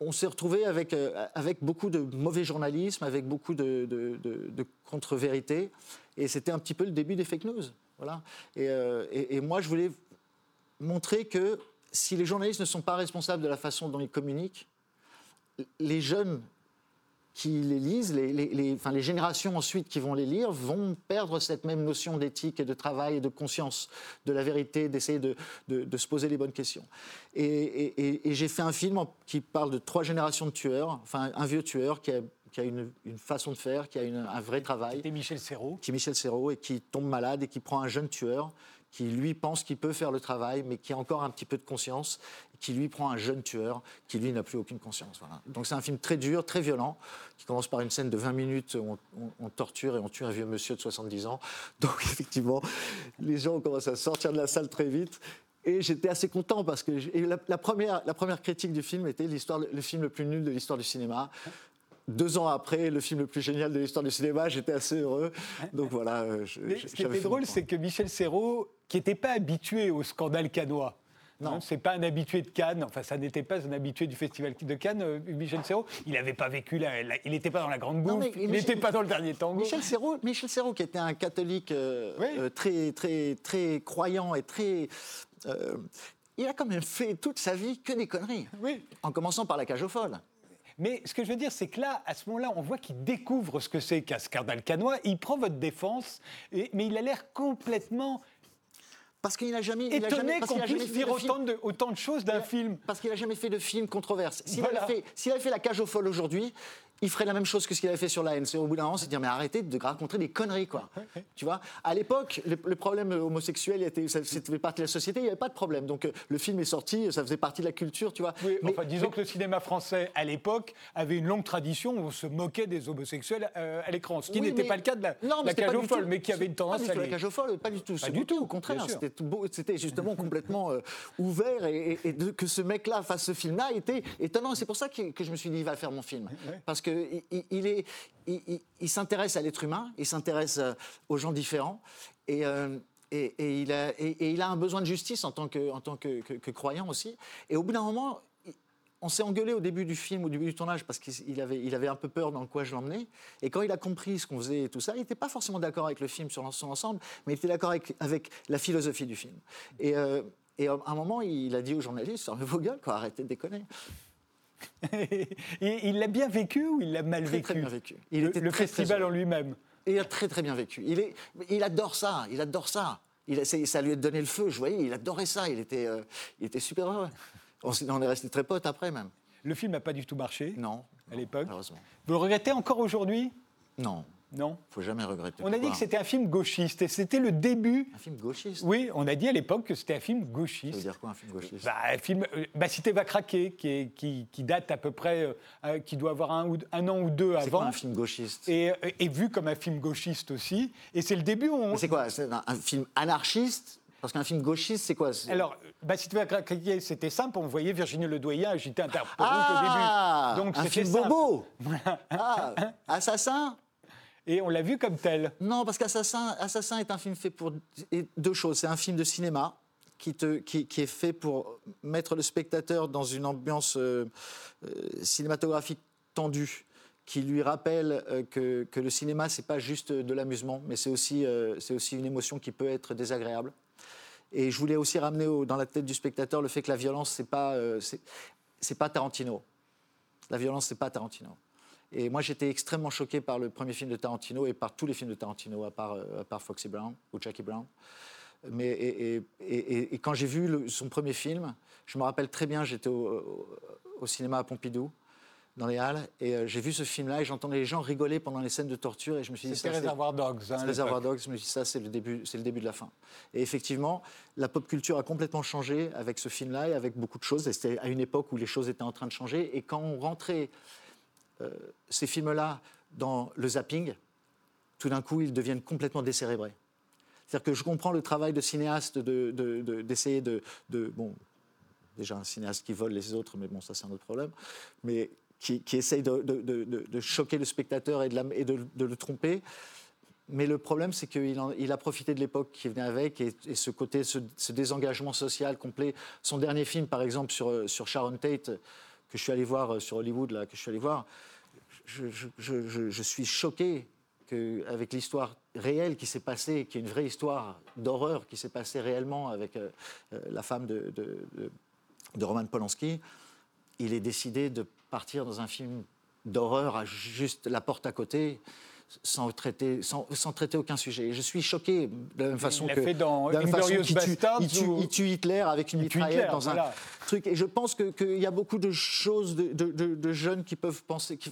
Speaker 2: on, s'est retrouvé avec, euh, avec beaucoup de mauvais journalisme, avec beaucoup de, contre-vérités. Et c'était un petit peu le début des fake news. Voilà. Euh, et, moi, je voulais montrer que si les journalistes ne sont pas responsables de la façon dont ils communiquent, les jeunes qui les lisent, les, les, enfin, les, générations ensuite qui vont les lire, vont perdre cette même notion d'éthique et de travail et de conscience de la vérité, d'essayer de, de, se poser les bonnes questions. Et, j'ai fait un film qui parle de trois générations de tueurs, enfin un vieux tueur qui a, qui a une, une, façon de faire, qui a un vrai travail.
Speaker 1: Qui est Michel Serrault.
Speaker 2: Qui est Michel Serrault et qui tombe malade et qui prend un jeune tueur qui lui pense qu'il peut faire le travail, mais qui a encore un petit peu de conscience, qui lui prend un jeune tueur, qui lui n'a plus aucune conscience. Voilà. Donc c'est un film très dur, très violent, qui commence par une scène de 20 minutes où on, torture et on tue un vieux monsieur de 70 ans. *laughs* Donc effectivement, les gens commencent à sortir de la salle très vite. Et j'étais assez content parce que la, première, la première critique du film était l'histoire, le film le plus nul de l'histoire du cinéma deux ans après, le film le plus génial de l'histoire du cinéma, j'étais assez heureux. Donc voilà.
Speaker 1: Euh, ce qui était drôle, c'est que Michel Serrault, qui n'était pas habitué au scandale canois, non, hein, c'est pas un habitué de Cannes. Enfin, ça n'était pas un habitué du festival de Cannes, euh, Michel Serrault. Il n'avait pas vécu là. il n'était pas dans la grande bouffe. il n'était pas dans le dernier tango.
Speaker 2: Michel Serrault, Michel Serrault qui était un catholique euh, très, très, très croyant et très. il a quand même fait toute sa vie que des conneries. Oui. En commençant par la cage aux folles.
Speaker 1: Mais ce que je veux dire, c'est que là, à ce moment-là, on voit qu'il découvre ce que c'est qu'un scandale canois. Il prend votre défense, mais il a l'air complètement
Speaker 2: parce qu'il n'a jamais,
Speaker 1: étonné qu'on puisse dire autant de, autant de, choses d'un film.
Speaker 2: Parce qu'il n'a jamais fait de film controverse. S'il avait, avait, fait La Cage aux Folles aujourd'hui, il ferait la même chose que ce qu'il avait fait sur la haine. C'est au bout d'un moment, c'est dire mais arrêtez de raconter des conneries quoi. Tu vois À l'époque, le, problème homosexuel était, ça, faisait partie de la société, il n'y avait pas de problème. Donc euh, le film est sorti, ça faisait partie de la culture, tu vois.
Speaker 1: Oui, mais, enfin, disons que le cinéma français à l'époque avait une longue tradition où on se moquait des homosexuels euh, à l'écran, ce qui n'était pas le cas de la, non, la cage aux folles, mais qui avait une tendance
Speaker 2: à la cage aux folles, pas du tout, pas du tout. Au contraire, c'était justement *laughs* complètement euh, ouvert et, que ce mec-là fasse ce film-là était étonnant. C'est pour ça que, que, je me suis dit il va faire mon film, parce que il, il, s'intéresse à l'être humain, il s'intéresse euh, aux gens différents, euh, et, il a, un besoin de justice en tant que, croyant aussi. Et au bout d'un moment, on s'est engueulé au début du film, au début du tournage, parce qu'il avait, un peu peur dans quoi je l'emmenais. Et quand il a compris ce qu'on faisait et tout ça, il n'était pas forcément d'accord avec le film sur son ensemble, mais il était d'accord avec, la philosophie du film. Et, euh, et à un moment, il a dit aux journalistes, vos gueules, quoi, arrêtez de déconner.
Speaker 1: Il l'a bien vécu ou il l'a mal vécu
Speaker 2: Très bien vécu.
Speaker 1: Il le, était le festival en lui-même.
Speaker 2: Il a très très bien vécu. Il, est, il adore ça, il adore ça. Il, ça lui a donné le feu, je voyais, il adorait ça, il était, euh, il était super heureux. On, on est restés très potes après même.
Speaker 1: Le film n'a pas du tout marché
Speaker 2: Non.
Speaker 1: À l'époque Vous le regrettez encore aujourd'hui?
Speaker 2: Non.
Speaker 1: Non.
Speaker 2: Faut jamais regretter.
Speaker 1: On a dit que c'était un film gauchiste et c'était le début.
Speaker 2: Un film gauchiste
Speaker 1: Oui, on a dit à l'époque que c'était un film gauchiste. Ça
Speaker 2: veut dire quoi un film gauchiste?
Speaker 1: Bah, un film, euh, bah, Cité va craquer, qui, qui, date à peu près, euh, euh, qui doit avoir un, un, an ou deux avant. C'est
Speaker 2: quoi un film gauchiste?
Speaker 1: Et, et, vu comme un film gauchiste aussi. Et c'est le début où on.
Speaker 2: C'est quoi? C'est un, film anarchiste? Parce qu'un film gauchiste, c'est quoi?
Speaker 1: Alors, bah, si tu veux craquer, c'était simple. On voyait Virginie Ledoyen agiter un
Speaker 2: ah, au début. Donc, un film bobo *laughs* ah, Assassin?
Speaker 1: Et on l'a vu comme tel.
Speaker 2: Non, parce qu'Assassin Assassin est un film fait pour deux choses. C'est un film de cinéma qui, est fait pour mettre le spectateur dans une ambiance euh, euh, cinématographique tendue qui lui rappelle euh, que, le cinéma, c'est pas juste de l'amusement, mais c'est aussi, c'est aussi une émotion qui peut être désagréable. Et je voulais aussi ramener dans la tête du spectateur le fait que la violence, c'est pas, c'est pas Tarantino. La violence, c'est pas Tarantino. Et moi, j'étais extrêmement choqué par le premier film de Tarantino et par tous les films de Tarantino, à part, euh, Foxy Brown ou Jackie Brown. Mais, et, et, quand j'ai vu son premier film, je me rappelle très bien, j'étais au, cinéma à Pompidou, dans les Halles, et euh, j'ai vu ce film-là et j'entendais les gens rigoler pendant les scènes de torture et je me suis dit...
Speaker 1: C'était Réservoir Dogs. Hein,
Speaker 2: Réservoir Dogs, je me suis dit ça, c'est le, début, le début de la fin. Et effectivement, la pop culture a complètement changé avec ce film-là et avec beaucoup de choses. Et c'était à une époque où les choses étaient en train de changer. Et quand on rentrait ces films-là dans le zapping, tout d'un coup, ils deviennent complètement décérébrés. C'est-à-dire que je comprends le travail de cinéaste d'essayer de, Bon, déjà un cinéaste qui vole les autres, mais bon, ça c'est un autre problème. Mais qui, essaye de, choquer le spectateur et, de, le tromper. Mais le problème, c'est qu'il il a profité de l'époque qui venait avec et, ce côté, ce, désengagement social complet. Son dernier film, par exemple, sur, sur Sharon Tate, que je suis allé voir sur Hollywood, là, que je suis allé voir, je, je suis choqué avec l'histoire réelle qui s'est passée, qui est une vraie histoire d'horreur qui s'est passée réellement avec euh, euh, la femme de, de, Roman Polanski, il est décidé de partir dans un film d'horreur à juste la porte à côté sans traiter, sans, traiter aucun sujet. Et je suis choqué de la même façon
Speaker 1: il
Speaker 2: que.
Speaker 1: Fait dans la façon il,
Speaker 2: tue, il, tue, Hitler avec une mitraillette dans un truc. Et je pense qu'il y a beaucoup de choses de, de, jeunes qui peuvent penser, qui,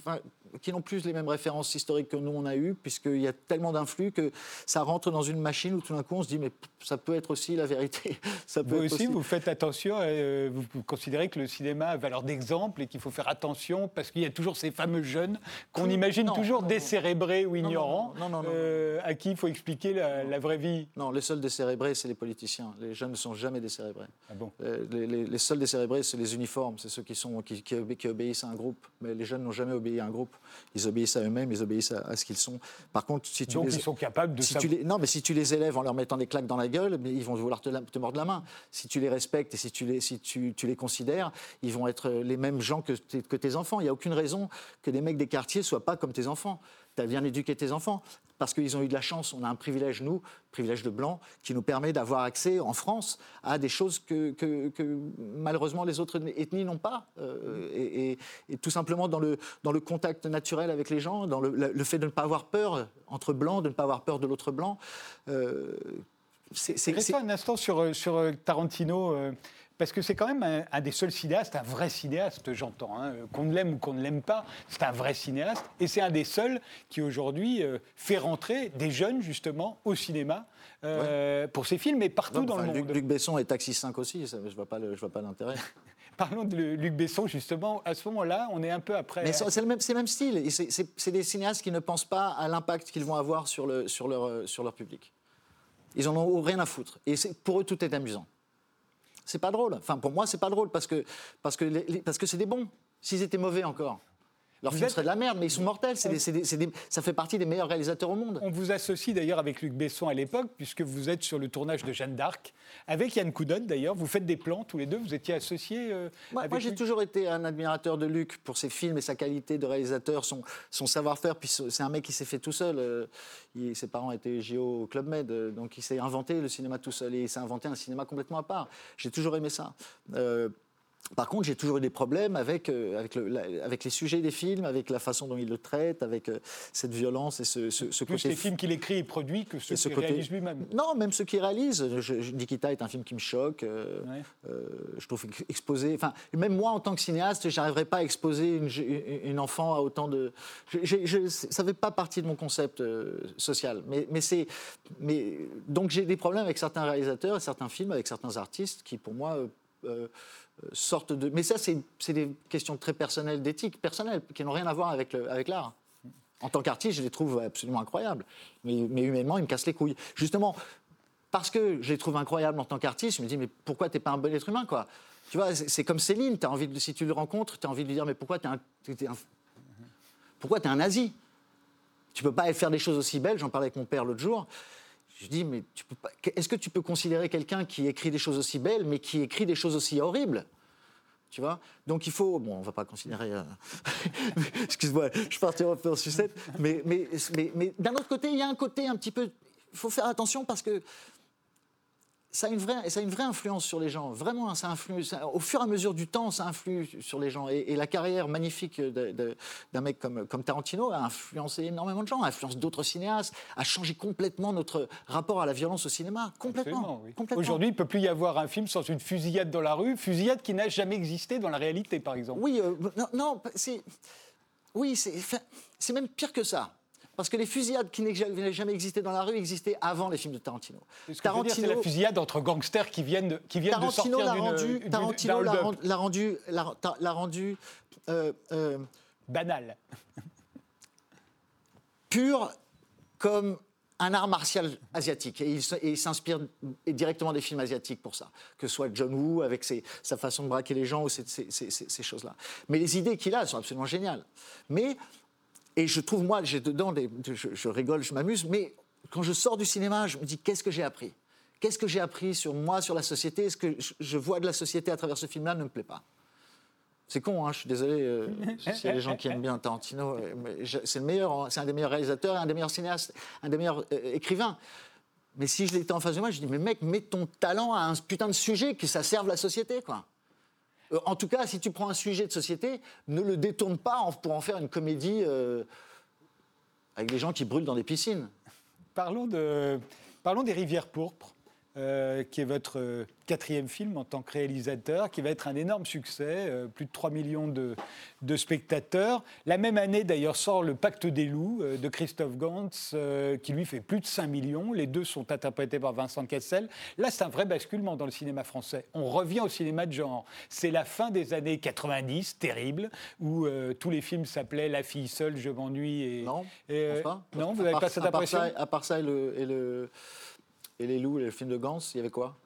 Speaker 2: qui n'ont plus les mêmes références historiques que nous on a eues, puisqu'il y a tellement d'influx que ça rentre dans une machine où tout d'un coup on se dit mais ça peut être aussi la vérité. *laughs*
Speaker 1: Ça peut vous aussi, vous faites attention, euh, vous, considérez que le cinéma a valeur d'exemple et qu'il faut faire attention parce qu'il y a toujours ces fameux jeunes qu'on imagine toujours décérébrés ou ignorants, euh, à qui il faut expliquer la, vraie vie.
Speaker 2: Non, les seuls décérébrés, c'est les politiciens. Les jeunes ne sont jamais décérébrés.
Speaker 1: Ah bon
Speaker 2: euh, les, seuls décérébrés, c'est les uniformes, c'est ceux qui, sont, qui, qui obéissent à un groupe. Mais les jeunes n'ont jamais obéi à un groupe. Ils obéissent à eux-mêmes, ils obéissent à, ce qu'ils sont. Par contre, si tu
Speaker 1: Donc
Speaker 2: les...
Speaker 1: ils sont capables de...
Speaker 2: Si tu les... Non, mais si tu les élèves en leur mettant des claques dans la gueule, ils vont vouloir te, te mordre la main. Si tu les respectes et si tu les, si tu, tu les considères, ils vont être les mêmes gens que, que tes enfants. Il n'y a aucune raison que des mecs des quartiers soient pas comme tes enfants tu as bien éduqué tes enfants. Parce qu'ils ont eu de la chance, on a un privilège, nous, privilège de blanc, qui nous permet d'avoir accès en France à des choses que, que, malheureusement les autres ethnies n'ont pas. Euh, et, tout simplement dans le, dans le contact naturel avec les gens, dans le, fait de ne pas avoir peur entre blancs, de ne pas avoir peur de l'autre blanc.
Speaker 1: Euh, c'est un instant sur, sur Tarantino. Euh, parce que c'est quand même un, des seuls cinéastes, un vrai cinéaste, j'entends, hein, qu'on l'aime ou qu'on ne l'aime pas, c'est un vrai cinéaste, et c'est un des seuls qui aujourd'hui euh, fait rentrer des jeunes justement au cinéma euh, pour ses films et partout dans le monde.
Speaker 2: Luc, Besson est Taxi 5 aussi, je ne vois pas l'intérêt. *laughs*
Speaker 1: Parlons de Luc Besson, justement. À ce moment-là, on est un peu après.
Speaker 2: Mais c'est le, le, même style. C'est des cinéastes qui ne pensent pas à l'impact qu'ils vont avoir sur, le, sur, leur, sur leur public. Ils en ont rien à foutre. Et pour eux, tout est amusant c'est pas drôle. Enfin, pour moi, c'est pas drôle parce que parce que parce que c'est des bons. S'ils étaient mauvais encore. Leur film serait de la merde, mais ils sont mortels. ça fait partie des meilleurs réalisateurs au monde.
Speaker 1: On vous associe d'ailleurs avec Luc Besson à l'époque, puisque vous êtes sur le tournage de Jeanne d'Arc, avec Yann Coudon d'ailleurs. Vous faites des plans tous les deux, vous étiez associés
Speaker 2: euh, Moi, j'ai toujours été un admirateur de Luc pour ses films et sa qualité de réalisateur, son, son savoir-faire. Puis c'est un mec qui s'est fait tout seul. Euh, ses parents étaient JO au Club Med, euh, donc il s'est inventé le cinéma tout seul et il s'est inventé un cinéma complètement à part. J'ai toujours aimé ça. Par contre, j'ai toujours eu des problèmes avec, euh, avec, le, avec, les sujets des films, avec la façon dont il le traite, avec euh, cette violence et ce, ce,
Speaker 1: ce Plus les films qu'il écrit et produit que ceux qu'il réalise lui-même.
Speaker 2: Non, même ceux qu'il réalise. Je, Nikita est un film qui me choque. Euh, je trouve exposer. Enfin, même moi, en tant que cinéaste, j'arriverais pas à exposer une, une, enfant à autant de. Je, ça fait pas partie de mon concept social. Mais, mais c'est. Mais donc j'ai des problèmes avec certains réalisateurs, certains films, avec certains artistes qui, pour moi sorte de. Mais ça, c'est des questions très personnelles, d'éthique personnelle, qui n'ont rien à voir avec l'art. en tant qu'artiste, je les trouve absolument incroyables. Mais, humainement, ils me cassent les couilles. Justement, parce que je les trouve incroyables en tant qu'artiste, je me dis, mais pourquoi t'es pas un bon être humain, quoi? Tu vois, c'est comme Céline, as envie de, si tu le rencontres, tu as envie de lui dire, mais pourquoi t'es un, es un, pourquoi es un nazi? Tu peux pas faire des choses aussi belles, j'en parlais avec mon père l'autre jour. Je dis, mais est-ce que tu peux considérer quelqu'un qui écrit des choses aussi belles, mais qui écrit des choses aussi horribles? Tu vois? Donc il faut. Bon, on va pas considérer. Euh, *laughs* excuse-moi, je partirai un peu en sucette. Mais, mais, d'un autre côté, il y a un côté un petit peu. Il faut faire attention parce que ça a, une vraie, ça a une vraie influence sur les gens. Vraiment, ça influe, au fur et à mesure du temps, ça influe sur les gens. Et, la carrière magnifique d'un mec comme, comme Tarantino a influencé énormément de gens, a influencé d'autres cinéastes, a changé complètement notre rapport à la violence au cinéma. Complètement.
Speaker 1: Aujourd'hui, il ne peut plus y avoir un film sans une fusillade dans la rue, fusillade qui n'a jamais existé dans la réalité, par exemple.
Speaker 2: Oui, euh, non, non c'est. Oui, c'est même pire que ça. Parce que les fusillades qui n'avaient jamais existé dans la rue existaient avant les films de Tarantino.
Speaker 1: Tarantino, c'est la fusillade entre gangsters qui viennent de, qui viennent de sortir
Speaker 2: l'a rendu, Tarantino l'a rendu, l'a rendu euh, euh,
Speaker 1: banal,
Speaker 2: pur comme un art martial asiatique. Et il, s'inspire directement des films asiatiques pour ça. Que ce soit John Woo avec sa façon de braquer les gens ou ces, ces choses-là. Mais les idées qu'il a sont absolument géniales. Mais et je trouve, moi, j'ai dedans, des, je, rigole, je m'amuse, mais quand je sors du cinéma, je me dis, qu'est-ce que j'ai appris? Qu'est-ce que j'ai appris sur moi, sur la société? Est-ce que je vois de la société à travers ce film-là ne me plaît pas? C'est con, hein, je suis désolé euh, s'il y a des gens qui aiment bien Tarantino. euh, C'est le meilleur, c'est un des meilleurs réalisateurs, un des meilleurs cinéastes, un des meilleurs euh, écrivains. Mais si je l'étais en face de moi, je dis mais mec, mets ton talent à un putain de sujet que ça serve la société, quoi. Euh, En tout cas, si tu prends un sujet de société, ne le détourne pas pour en faire une comédie euh, avec des gens qui brûlent dans des piscines.
Speaker 1: Parlons, de, parlons des Rivières pourpres, euh, qui est votre euh, quatrième film en tant que réalisateur, qui va être un énorme succès, euh, plus de 3 millions de, de spectateurs. La même année, d'ailleurs, sort Le Pacte des loups de Christophe Gantz, qui lui fait plus de 5 millions. Les deux sont interprétés par Vincent Cassel. Là, c'est un vrai basculement dans le cinéma français. On revient au cinéma de genre. C'est la fin des années 90, terrible, où tous les films s'appelaient La fille seule, Je m'ennuie. Et,
Speaker 2: Non
Speaker 1: et,
Speaker 2: Enfin,
Speaker 1: Non, vous n'avez pas cette impression
Speaker 2: ça- À part ça et, le, et, le- et les loups, et le film de Gans, il y avait quoi?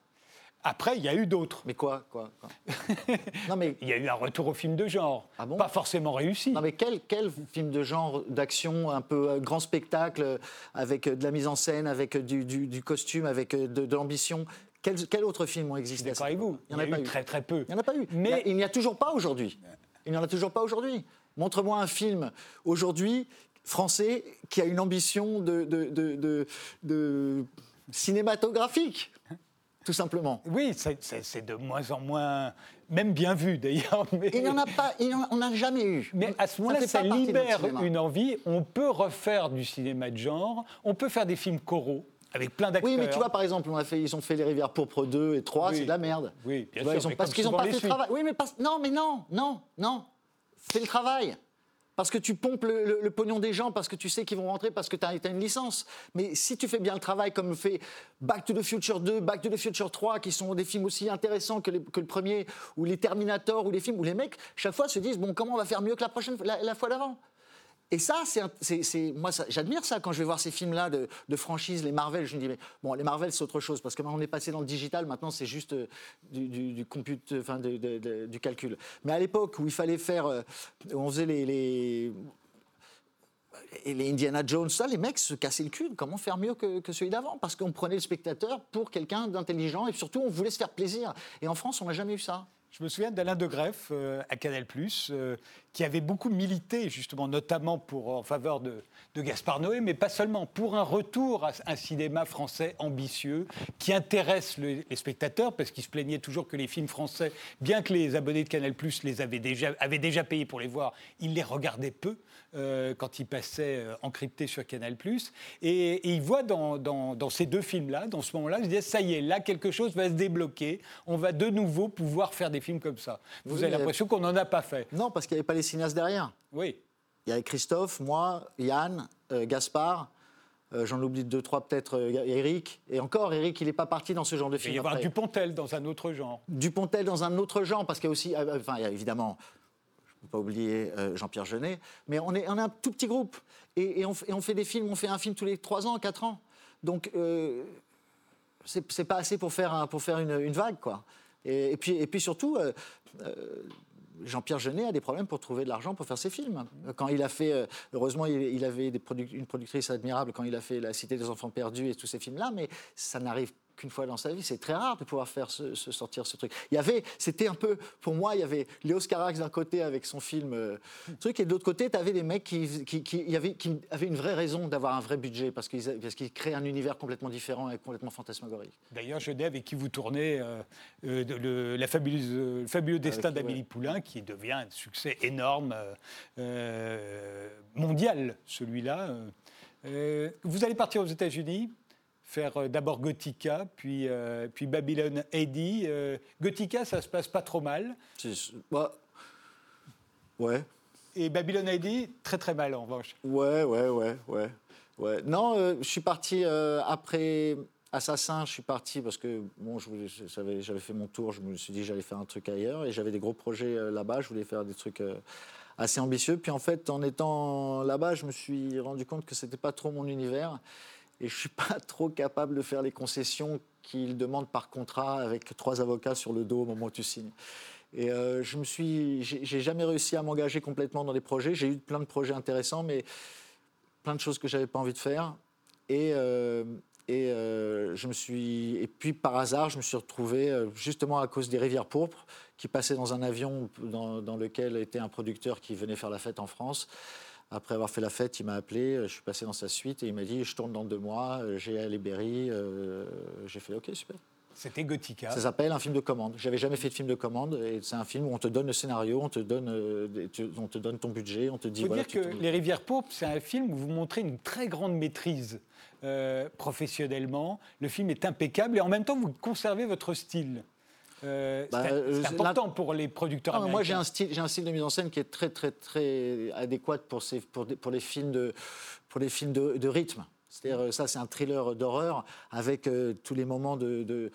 Speaker 1: Après, il y a eu d'autres.
Speaker 2: Mais quoi, quoi, quoi? *laughs* Non mais
Speaker 1: Il y a eu un retour au film de genre.
Speaker 2: Ah bon?
Speaker 1: Pas forcément réussi.
Speaker 2: Non mais quel, quel film de genre, d'action, un peu euh, grand spectacle, avec euh, de la mise en scène, avec euh, du, du- du costume, avec euh, de, de l'ambition? Quel, quel autre film ont existé
Speaker 1: d'accord avec vous. Il y en a,
Speaker 2: pas
Speaker 1: eu très très peu.
Speaker 2: Il n'y en a pas eu.
Speaker 1: Mais-
Speaker 2: Il y a- n'y a toujours pas aujourd'hui. Il n'y en a toujours pas aujourd'hui. Montre-moi un film aujourd'hui français qui a une ambition de- de- de cinématographique, tout simplement.
Speaker 1: Oui, c'est- c'est c'est de moins en moins, même bien vu d'ailleurs. Mais,
Speaker 2: Il n'y en a pas, il en on n'a jamais eu.
Speaker 1: mais à ce moment-là, ça, libère une envie. On peut refaire du cinéma de genre. On peut faire des films choraux avec plein d'acteurs.
Speaker 2: Oui, mais tu vois, par exemple, on a fait, ils ont fait Les Rivières Pourpres 2 et 3,
Speaker 1: Oui.
Speaker 2: c'est de la merde.
Speaker 1: Oui, bien
Speaker 2: vois,
Speaker 1: sûr,
Speaker 2: ils ont-
Speaker 1: mais
Speaker 2: parce qu'ils n'ont pas fait le travail. Oui, mais pas- non, mais non, non, non. Fais le travail. Parce que tu pompes le, pognon des gens, parce que tu sais qu'ils vont rentrer, parce que tu as, une licence. Mais si tu fais bien le travail, comme fait Back to the Future 2, Back to the Future 3, qui sont des films aussi intéressants que, le premier, ou les Terminator, ou les films où les mecs, chaque fois, se disent bon, comment on va faire mieux que la, prochaine, la fois d'avant? Et ça, c'est, moi, j'admire ça quand je vais voir ces films-là de, franchise, les Marvel. Je me dis, mais bon, les Marvel, c'est autre chose parce que maintenant on est passé dans le digital. Maintenant, c'est juste euh, du, du, calcul. Mais à l'époque où il fallait faire, euh, où on faisait les, les Indiana Jones, ça, les mecs se cassaient le cul. Comment faire mieux que, que celui d'avant Parce qu'on prenait le spectateur pour quelqu'un d'intelligent et surtout on voulait se faire plaisir. Et en France, on n'a jamais eu ça.
Speaker 1: Je me souviens d'Alain de Greff euh, à Canal+, euh, qui avait beaucoup milité, justement, notamment pour, en faveur de, de Gaspard Noé, mais pas seulement, pour un retour à un cinéma français ambitieux, qui intéresse le- les spectateurs, parce qu'il se plaignait toujours que les films français, bien que les abonnés de Canal+, les avaient déjà, avaient déjà payés pour les voir, ils les regardaient peu. Euh, quand ils passaient euh, encryptés sur Canal+. Et, et il voit dans, dans- dans ces deux films-là, dans ce moment-là, il se dit, ça y est, là, quelque chose va se débloquer. On va de nouveau pouvoir faire des films comme ça. Vous
Speaker 2: Oui,
Speaker 1: avez l'impression qu'on n'en a pas fait.
Speaker 2: Non, parce qu'il n'y avait pas les cinéastes derrière.
Speaker 1: Oui.
Speaker 2: Il y avait Christophe, moi, Yann, euh, Gaspard. euh, J'en oublie deux, trois peut-être, euh, Eric. Et encore, Eric, il n'est pas parti dans ce genre de
Speaker 1: Il
Speaker 2: film.
Speaker 1: y avoir
Speaker 2: après.
Speaker 1: Dupontel dans un autre genre.
Speaker 2: Dupontel dans un autre genre, parce qu'il y a aussi, enfin, il y a évidemment, je ne pas oublier euh, Jean-Pierre Jeunet, mais on est, un tout petit groupe. Et, on, fait- des films, on fait un film tous les trois ans, quatre ans. Donc, euh, c'est pas assez pour faire, une, vague, quoi. Et, puis, et puis surtout, euh, Jean-Pierre Jeunet a des problèmes pour trouver de l'argent pour faire ses films. Quand il a fait, heureusement, il, avait des une productrice admirable quand il a fait La Cité des Enfants Perdus et tous ces films-là, mais ça n'arrive qu'une fois dans sa vie. C'est très rare de pouvoir faire ce- sortir ce truc. Il y avait, c'était un peu, pour moi, il y avait Léo Scarax d'un côté avec son film euh, truc, et de l'autre côté, tu avais des mecs qui, qui, qui- il y avait, qui avaient une vraie raison d'avoir un vrai budget parce qu'ils créent un univers complètement différent et complètement fantasmagorique.
Speaker 1: D'ailleurs, Jeunet, avec qui vous tournez euh, euh, le, la fabuleuse, le fabuleux destin
Speaker 2: Avec-
Speaker 1: d'Amélie Poulain, qui devient un succès énorme, mondial, celui-là. vous allez partir aux États-Unis faire euh, d'abord Gothica, puis, euh, puis Babylon AD. Euh, Gothica, ça se passe pas trop mal.
Speaker 2: Bah, ouais.
Speaker 1: Et Babylon AD, très très mal en revanche.
Speaker 2: Ouais, ouais, ouais, ouais. ouais. Non, euh, je suis parti après Assassin, je suis parti parce que bon, j'avais fait mon tour, je me suis dit que j'allais faire un truc ailleurs et j'avais des gros projets là-bas, je voulais faire des trucs assez ambitieux. Puis en fait, en étant là-bas, je me suis rendu compte que c'était pas trop mon univers et je suis *laughs* pas trop capable de faire les concessions qu'ils demandent par contrat avec trois avocats sur le dos au moment où tu signes. Et euh, je me suis, j'ai jamais réussi à m'engager complètement dans des projets. J'ai eu plein de projets intéressants, mais plein de choses que j'avais pas envie de faire. Et, euh, Et, euh, je me suis, et puis par hasard, je me suis retrouvé, justement à cause des rivières pourpres, qui passaient dans un avion dans, lequel était un producteur qui venait faire la fête en France. Après avoir fait la fête, il m'a appelé, je suis passé dans sa suite et il m'a dit Je tourne dans deux mois, j'ai à Berry. j'ai fait Ok, super.
Speaker 1: C'était Gothica.
Speaker 2: Ça s'appelle un film de commande. J'avais jamais fait de film de commande et c'est un film où on te donne le scénario, on te donne, euh, on te donne ton budget, on te dit.
Speaker 1: Il faut dire que Les Rivières Pourpres, c'est un film où vous montrez une très grande maîtrise euh, professionnellement. Le film est impeccable et en même temps vous conservez votre style. Euh, c'est bah, important pour les producteurs américains.
Speaker 2: Moi, j'ai un style, j'ai un style de mise en scène qui est très, très, très adéquat pour, ces, pour, pour les films de, pour les films de rythme. C'est-à-dire, euh, ça, c'est un thriller d'horreur avec euh, tous les moments euh,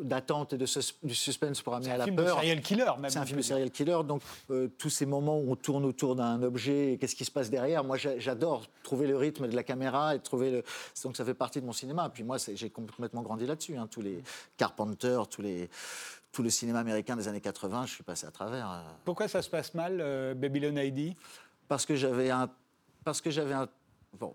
Speaker 2: d'attente de, et de du suspense pour amener à la peur. C'est un film de
Speaker 1: serial killer, même.
Speaker 2: C'est un film de serial killer. Donc, tous ces moments où on tourne autour d'un objet et qu'est-ce qui se passe derrière, moi, j'adore trouver le rythme de la caméra et trouver le. Donc, ça fait partie de mon cinéma. Puis moi, j'ai complètement grandi là-dessus. Hein. Tous les Carpenter, tous les tout le cinéma américain des années 80, je suis passé à travers.
Speaker 1: Pourquoi ça se passe mal, Babylon ID
Speaker 2: Parce que j'avais un, parce que j'avais un bon,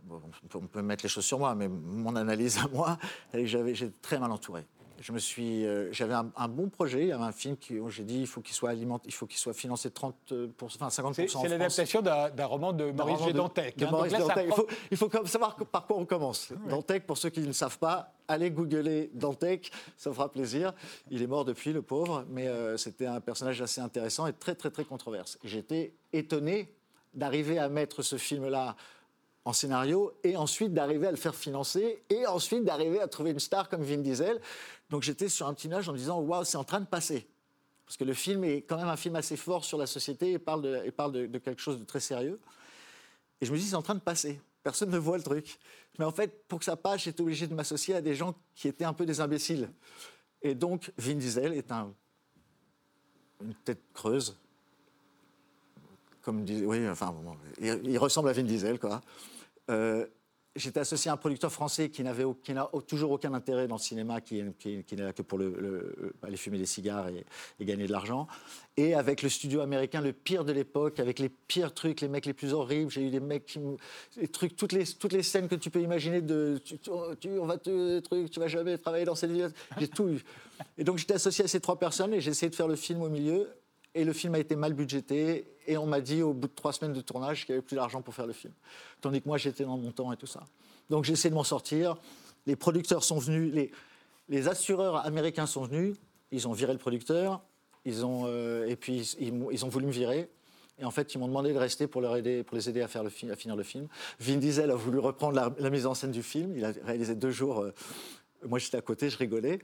Speaker 2: on peut mettre les choses sur moi, mais mon analyse à moi, j'avais, j'étais très mal entouré. Je me suis, euh, j'avais un, bon projet, un film qui, où j'ai dit, il faut qu'il soit alimenté, il faut qu'il soit financé 30 enfin 50
Speaker 1: C'est, c'est l'adaptation d'un, roman de Maurice G. Dantec.
Speaker 2: il, faut, savoir par quoi on commence. Dantec, pour ceux qui ne savent pas, allez googler Dantec, ça fera plaisir. Il est mort depuis, le pauvre, mais euh, c'était un personnage assez intéressant et très très très controversé. J'étais étonné d'arriver à mettre ce film-là scénario et ensuite d'arriver à le faire financer et ensuite d'arriver à trouver une star comme Vin Diesel. Donc j'étais sur un petit nuage en disant waouh, c'est en train de passer. Parce que le film est quand même un film assez fort sur la société et parle de, parle de, quelque chose de très sérieux. Et je me dis, c'est en train de passer. Personne ne voit le truc. Mais en fait, pour que ça passe, j'étais obligé de m'associer à des gens qui étaient un peu des imbéciles. Et donc, Vin Diesel est un, une tête creuse, comme oui, enfin, il, ressemble à Vin Diesel, quoi. Euh, j'étais associé à un producteur français qui n'a toujours aucun intérêt dans le cinéma, qui, n'est là que pour le, aller fumer des cigares et, gagner de l'argent. Et avec le studio américain, le pire de l'époque, avec les pires trucs, les mecs les plus horribles. J'ai eu des mecs qui trucs, toutes les, toutes les scènes que tu peux imaginer de, tu, on va te, trucs, tu vas jamais travailler dans cette ville. J'ai tout eu. Et donc j'étais associé à ces trois personnes et j'ai essayé de faire le film au milieu. Et le film a été mal budgété. Et on m'a dit au bout de trois semaines de tournage qu'il n'y avait plus d'argent pour faire le film. Tandis que moi, j'étais dans mon temps et tout ça. Donc j'ai essayé de m'en sortir. Les producteurs sont venus, les, assureurs américains sont venus. Ils ont viré le producteur. Ils ont, euh, et puis ils, ont voulu me virer. Et en fait, ils m'ont demandé de rester pour, leur aider, pour les aider à, faire le à finir le film. Vin Diesel a voulu reprendre la, mise en scène du film. Il a réalisé deux jours. Euh, moi, j'étais à côté, je rigolais.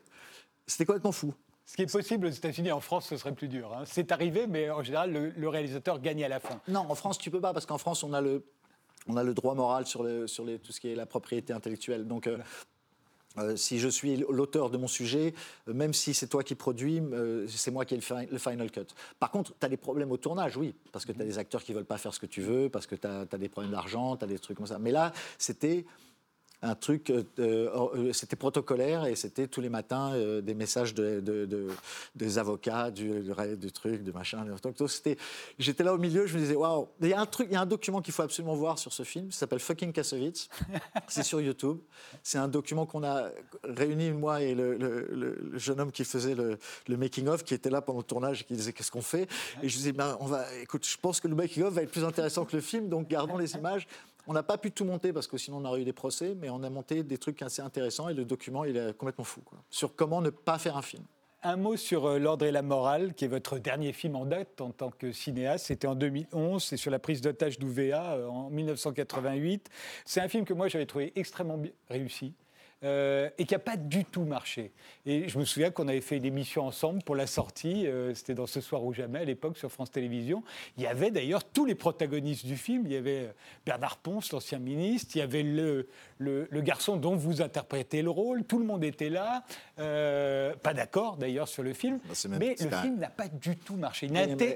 Speaker 2: C'était complètement fou.
Speaker 1: Ce qui est possible aux États-Unis, en France, ce serait plus dur. Hein. C'est arrivé, mais en général, le, réalisateur gagne à la fin.
Speaker 2: Non, en France, tu peux pas, parce qu'en France, on a le, on a le droit moral sur, le, sur les, tout ce qui est la propriété intellectuelle. Donc, euh, euh, si je suis l'auteur de mon sujet, euh, même si c'est toi qui produis, c'est moi qui ai le, final cut. Par contre, tu as des problèmes au tournage, oui, parce que tu as des acteurs qui veulent pas faire ce que tu veux, parce que tu as, as, des problèmes d'argent, tu as des trucs comme ça. Mais là, c'était un truc, euh, euh, c'était protocolaire et c'était tous les matins euh, des messages de, des avocats, du, du, truc, de machin. C'était, j'étais là au milieu, je me disais, waouh, il y a un truc, il y a un document qu'il faut absolument voir sur ce film, ça s'appelle Fucking Kassovitz, *laughs* c'est sur YouTube. C'est un document qu'on a réuni, moi et le, jeune homme qui faisait le, making-of, qui était là pendant le tournage, qui disait, qu'est-ce qu'on fait? Et je disais, ben, on va, écoute, je pense que le making-of va être plus intéressant que le film, donc gardons les images. On n'a pas pu tout monter parce que sinon on aurait eu des procès, mais on a monté des trucs assez intéressants et le document il est complètement fou sur comment ne pas faire un film.
Speaker 1: Un mot sur euh, L'ordre et la morale, qui est votre dernier film en date en tant que cinéaste. C'était en 2011, c'est sur la prise d'otage d'Ouvéa euh, en 1988. C'est un film que moi j'avais trouvé extrêmement réussi. Euh, et qui n'a pas du tout marché. Et je me souviens qu'on avait fait une émission ensemble pour la sortie, euh, c'était dans Ce soir ou jamais à l'époque sur France Télévisions. Il y avait d'ailleurs tous les protagonistes du film. Il y avait euh, Bernard Ponce, l'ancien ministre, il y avait le, le, garçon dont vous interprétez le rôle, tout le monde était là. pas d'accord d'ailleurs sur le film, bah, mais le film n'a pas du tout marché.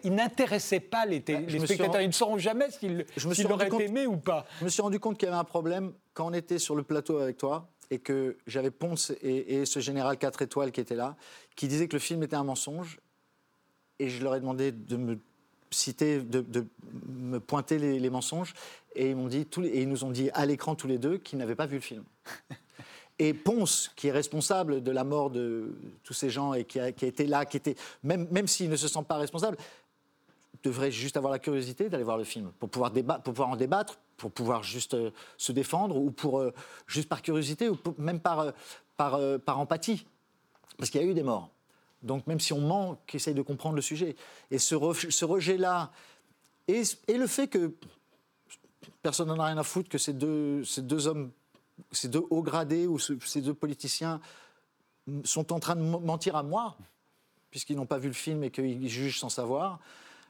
Speaker 1: Il n'intéressait pas les, les spectateurs. Ils ne sauront jamais s'ils l'auraient aimé ou pas.
Speaker 2: Je me suis rendu compte qu'il y avait un problème quand on était sur le plateau avec toi et que j'avais Ponce et, ce général 4 étoiles qui était là, qui disaient que le film était un mensonge. Et je leur ai demandé de me citer, de, me pointer les, mensonges. Et ils, m'ont dit, tous et ils nous ont dit à l'écran tous les deux qu'ils n'avaient pas vu le film. *laughs* Et Ponce, qui est responsable de la mort de tous ces gens et qui a, qui a été là, qui était, même, même s'il ne se sent pas responsable, devrait juste avoir la curiosité d'aller voir le film pour pouvoir, déba- pour pouvoir en débattre, pour pouvoir juste euh, se défendre ou pour euh, juste par curiosité ou même par, euh, par, empathie. Parce qu'il y a eu des morts. Donc même si on ment, qui essaye de comprendre le sujet. Et ce, ce rejet-là, et, le fait que personne n'en a rien à foutre que ces deux, ces deux hommes, ces deux hauts gradés ou ce- ces deux politiciens sont en train de mentir à moi, puisqu'ils n'ont pas vu le film et qu'ils jugent sans savoir,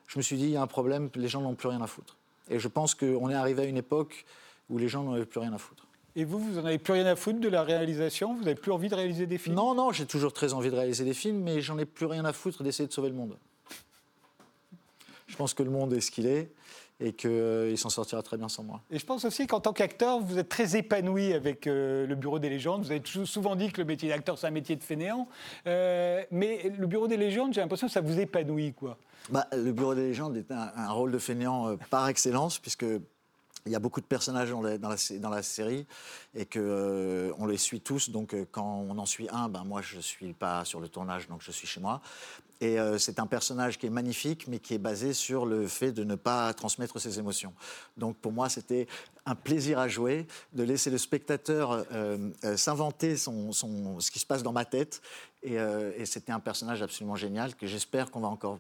Speaker 2: je me suis dit, il y a un problème, les gens n'ont plus rien à foutre. Et je pense qu'on est arrivé à une époque où les gens n'en avaient plus rien à foutre.
Speaker 1: Et vous, vous n'en avez plus rien à foutre de la réalisation? Vous n'avez plus envie de réaliser des films?
Speaker 2: Non, non, j'ai toujours très envie de réaliser des films, mais j'en ai plus rien à foutre d'essayer de sauver le monde. Je pense que le monde est ce qu'il est et qu'il s'en sortira très bien sans moi.
Speaker 1: Et je pense aussi qu'en tant qu'acteur, vous êtes très épanoui avec euh, le Bureau des légendes. Vous avez souvent dit que le métier d'acteur, c'est un métier de fainéant. Euh, mais le Bureau des légendes, j'ai l'impression que ça vous épanouit, quoi.
Speaker 2: Bah, le Bureau des légendes est un, un rôle de fainéant euh, par excellence, puisque il y a beaucoup de personnages dans la, dans la, sé- dans la série et que euh, on les suit tous. Donc, euh, quand on en suit un, ben moi, je suis pas sur le tournage, donc je suis chez moi. Et euh, c'est un personnage qui est magnifique, mais qui est basé sur le fait de ne pas transmettre ses émotions. Donc, pour moi, c'était un plaisir à jouer, de laisser le spectateur euh, euh, s'inventer ce qui se passe dans ma tête. Et c'était un personnage absolument génial que j'espère qu'on va encore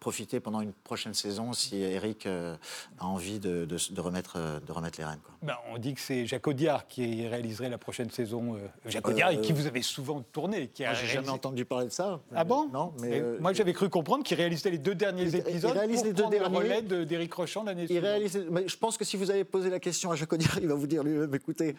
Speaker 2: profiter pendant une prochaine saison si Eric euh, a envie de, de- de remettre, euh, de remettre les rênes. Quoi.
Speaker 1: Ben, on dit que c'est Jacques Audiard qui réaliserait la prochaine saison. euh, Jacques Audiard, et qui vous avez souvent tourné. Qui a
Speaker 2: Moi, j'ai jamais entendu parler de ça.
Speaker 1: Ah bon?
Speaker 2: Non, mais
Speaker 1: Moi, j'avais cru comprendre qu'il réalisait les deux derniers
Speaker 2: Il- il
Speaker 1: épisodes
Speaker 2: réalise
Speaker 1: pour
Speaker 2: les deux
Speaker 1: prendre le
Speaker 2: derniers.
Speaker 1: relais d'Éric Rochant l'année
Speaker 2: il
Speaker 1: suivante.
Speaker 2: réalise. mais je pense que si vous avez posé la question à Jacques Audiard, il va vous dire lui-même écoutez,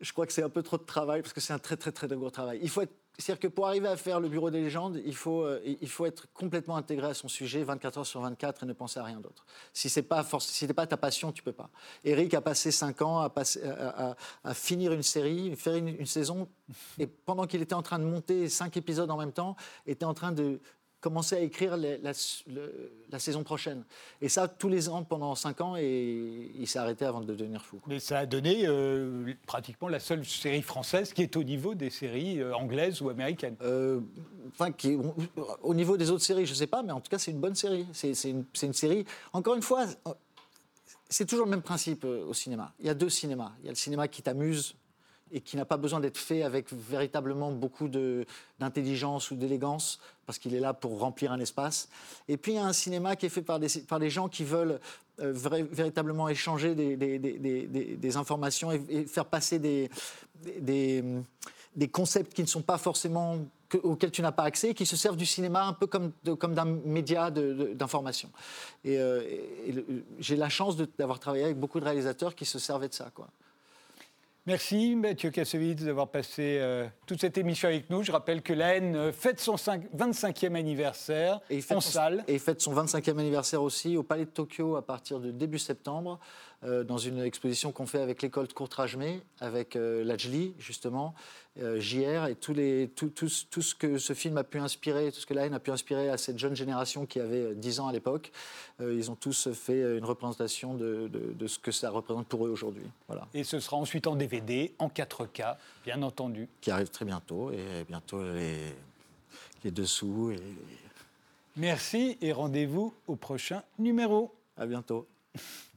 Speaker 2: je crois que c'est un peu trop de travail parce que c'est un très très très gros travail. Il faut être c'est-à-dire que pour arriver à faire le bureau des légendes, il faut, euh, il faut être complètement intégré à son sujet 24 heures sur 24 et ne penser à rien d'autre. Si c'est pas forc- si pas ta passion, tu peux pas. Eric a passé 5 ans à, passer- à- finir une série, faire une, une saison, et pendant qu'il était en train de monter 5 épisodes en même temps, était en train de commencer à écrire les- la, le- la saison prochaine. Et ça, tous les ans, pendant 5 ans, et il s'est arrêté avant de devenir fou. quoi.
Speaker 1: Mais ça a donné euh, pratiquement la seule série française qui est au niveau des séries euh, anglaises ou américaines.
Speaker 2: Euh, enfin, qui au niveau des autres séries, je ne sais pas, mais en tout cas, c'est une bonne série. C'est une, une série. Encore une fois, c'est toujours le même principe au cinéma. Il y a deux cinémas. Il y a le cinéma qui t'amuse et qui n'a pas besoin d'être fait avec véritablement beaucoup d'intelligence ou d'élégance, parce qu'il est là pour remplir un espace. Et puis il y a un cinéma qui est fait par des, par gens qui veulent euh, véritablement échanger des, des- des- informations et, et faire passer des, des- concepts qui ne sont pas forcément que- auxquels tu n'as pas accès, qui se servent du cinéma un peu comme, comme d'un média d'information. Et, euh, et j'ai la chance d'avoir travaillé avec beaucoup de réalisateurs qui se servaient de ça. Quoi.
Speaker 1: Merci Mathieu Kassovitz d'avoir passé euh, toute cette émission avec nous. Je rappelle que la haine euh, fête son cinq- 25e anniversaire
Speaker 2: Et
Speaker 1: en
Speaker 2: son-
Speaker 1: salle.
Speaker 2: Et fête son 25e anniversaire aussi au Palais de Tokyo à partir de début septembre, euh, dans une exposition qu'on fait avec l'école de Courtrajmé, avec euh, Lajli, justement, euh, JR, et tous les, tout, tout ce- tout ce que ce film a pu inspirer, tout ce que la haine a pu inspirer à cette jeune génération qui avait euh, 10 ans à l'époque. Euh, ils ont tous fait euh, une représentation de, de- de ce que ça représente pour eux aujourd'hui. Voilà.
Speaker 1: Et ce sera ensuite en DVD, en 4K, bien entendu.
Speaker 2: Qui arrive très bientôt, et bientôt les, les dessous. Et
Speaker 1: Merci et rendez-vous au prochain numéro.
Speaker 2: à bientôt. *laughs*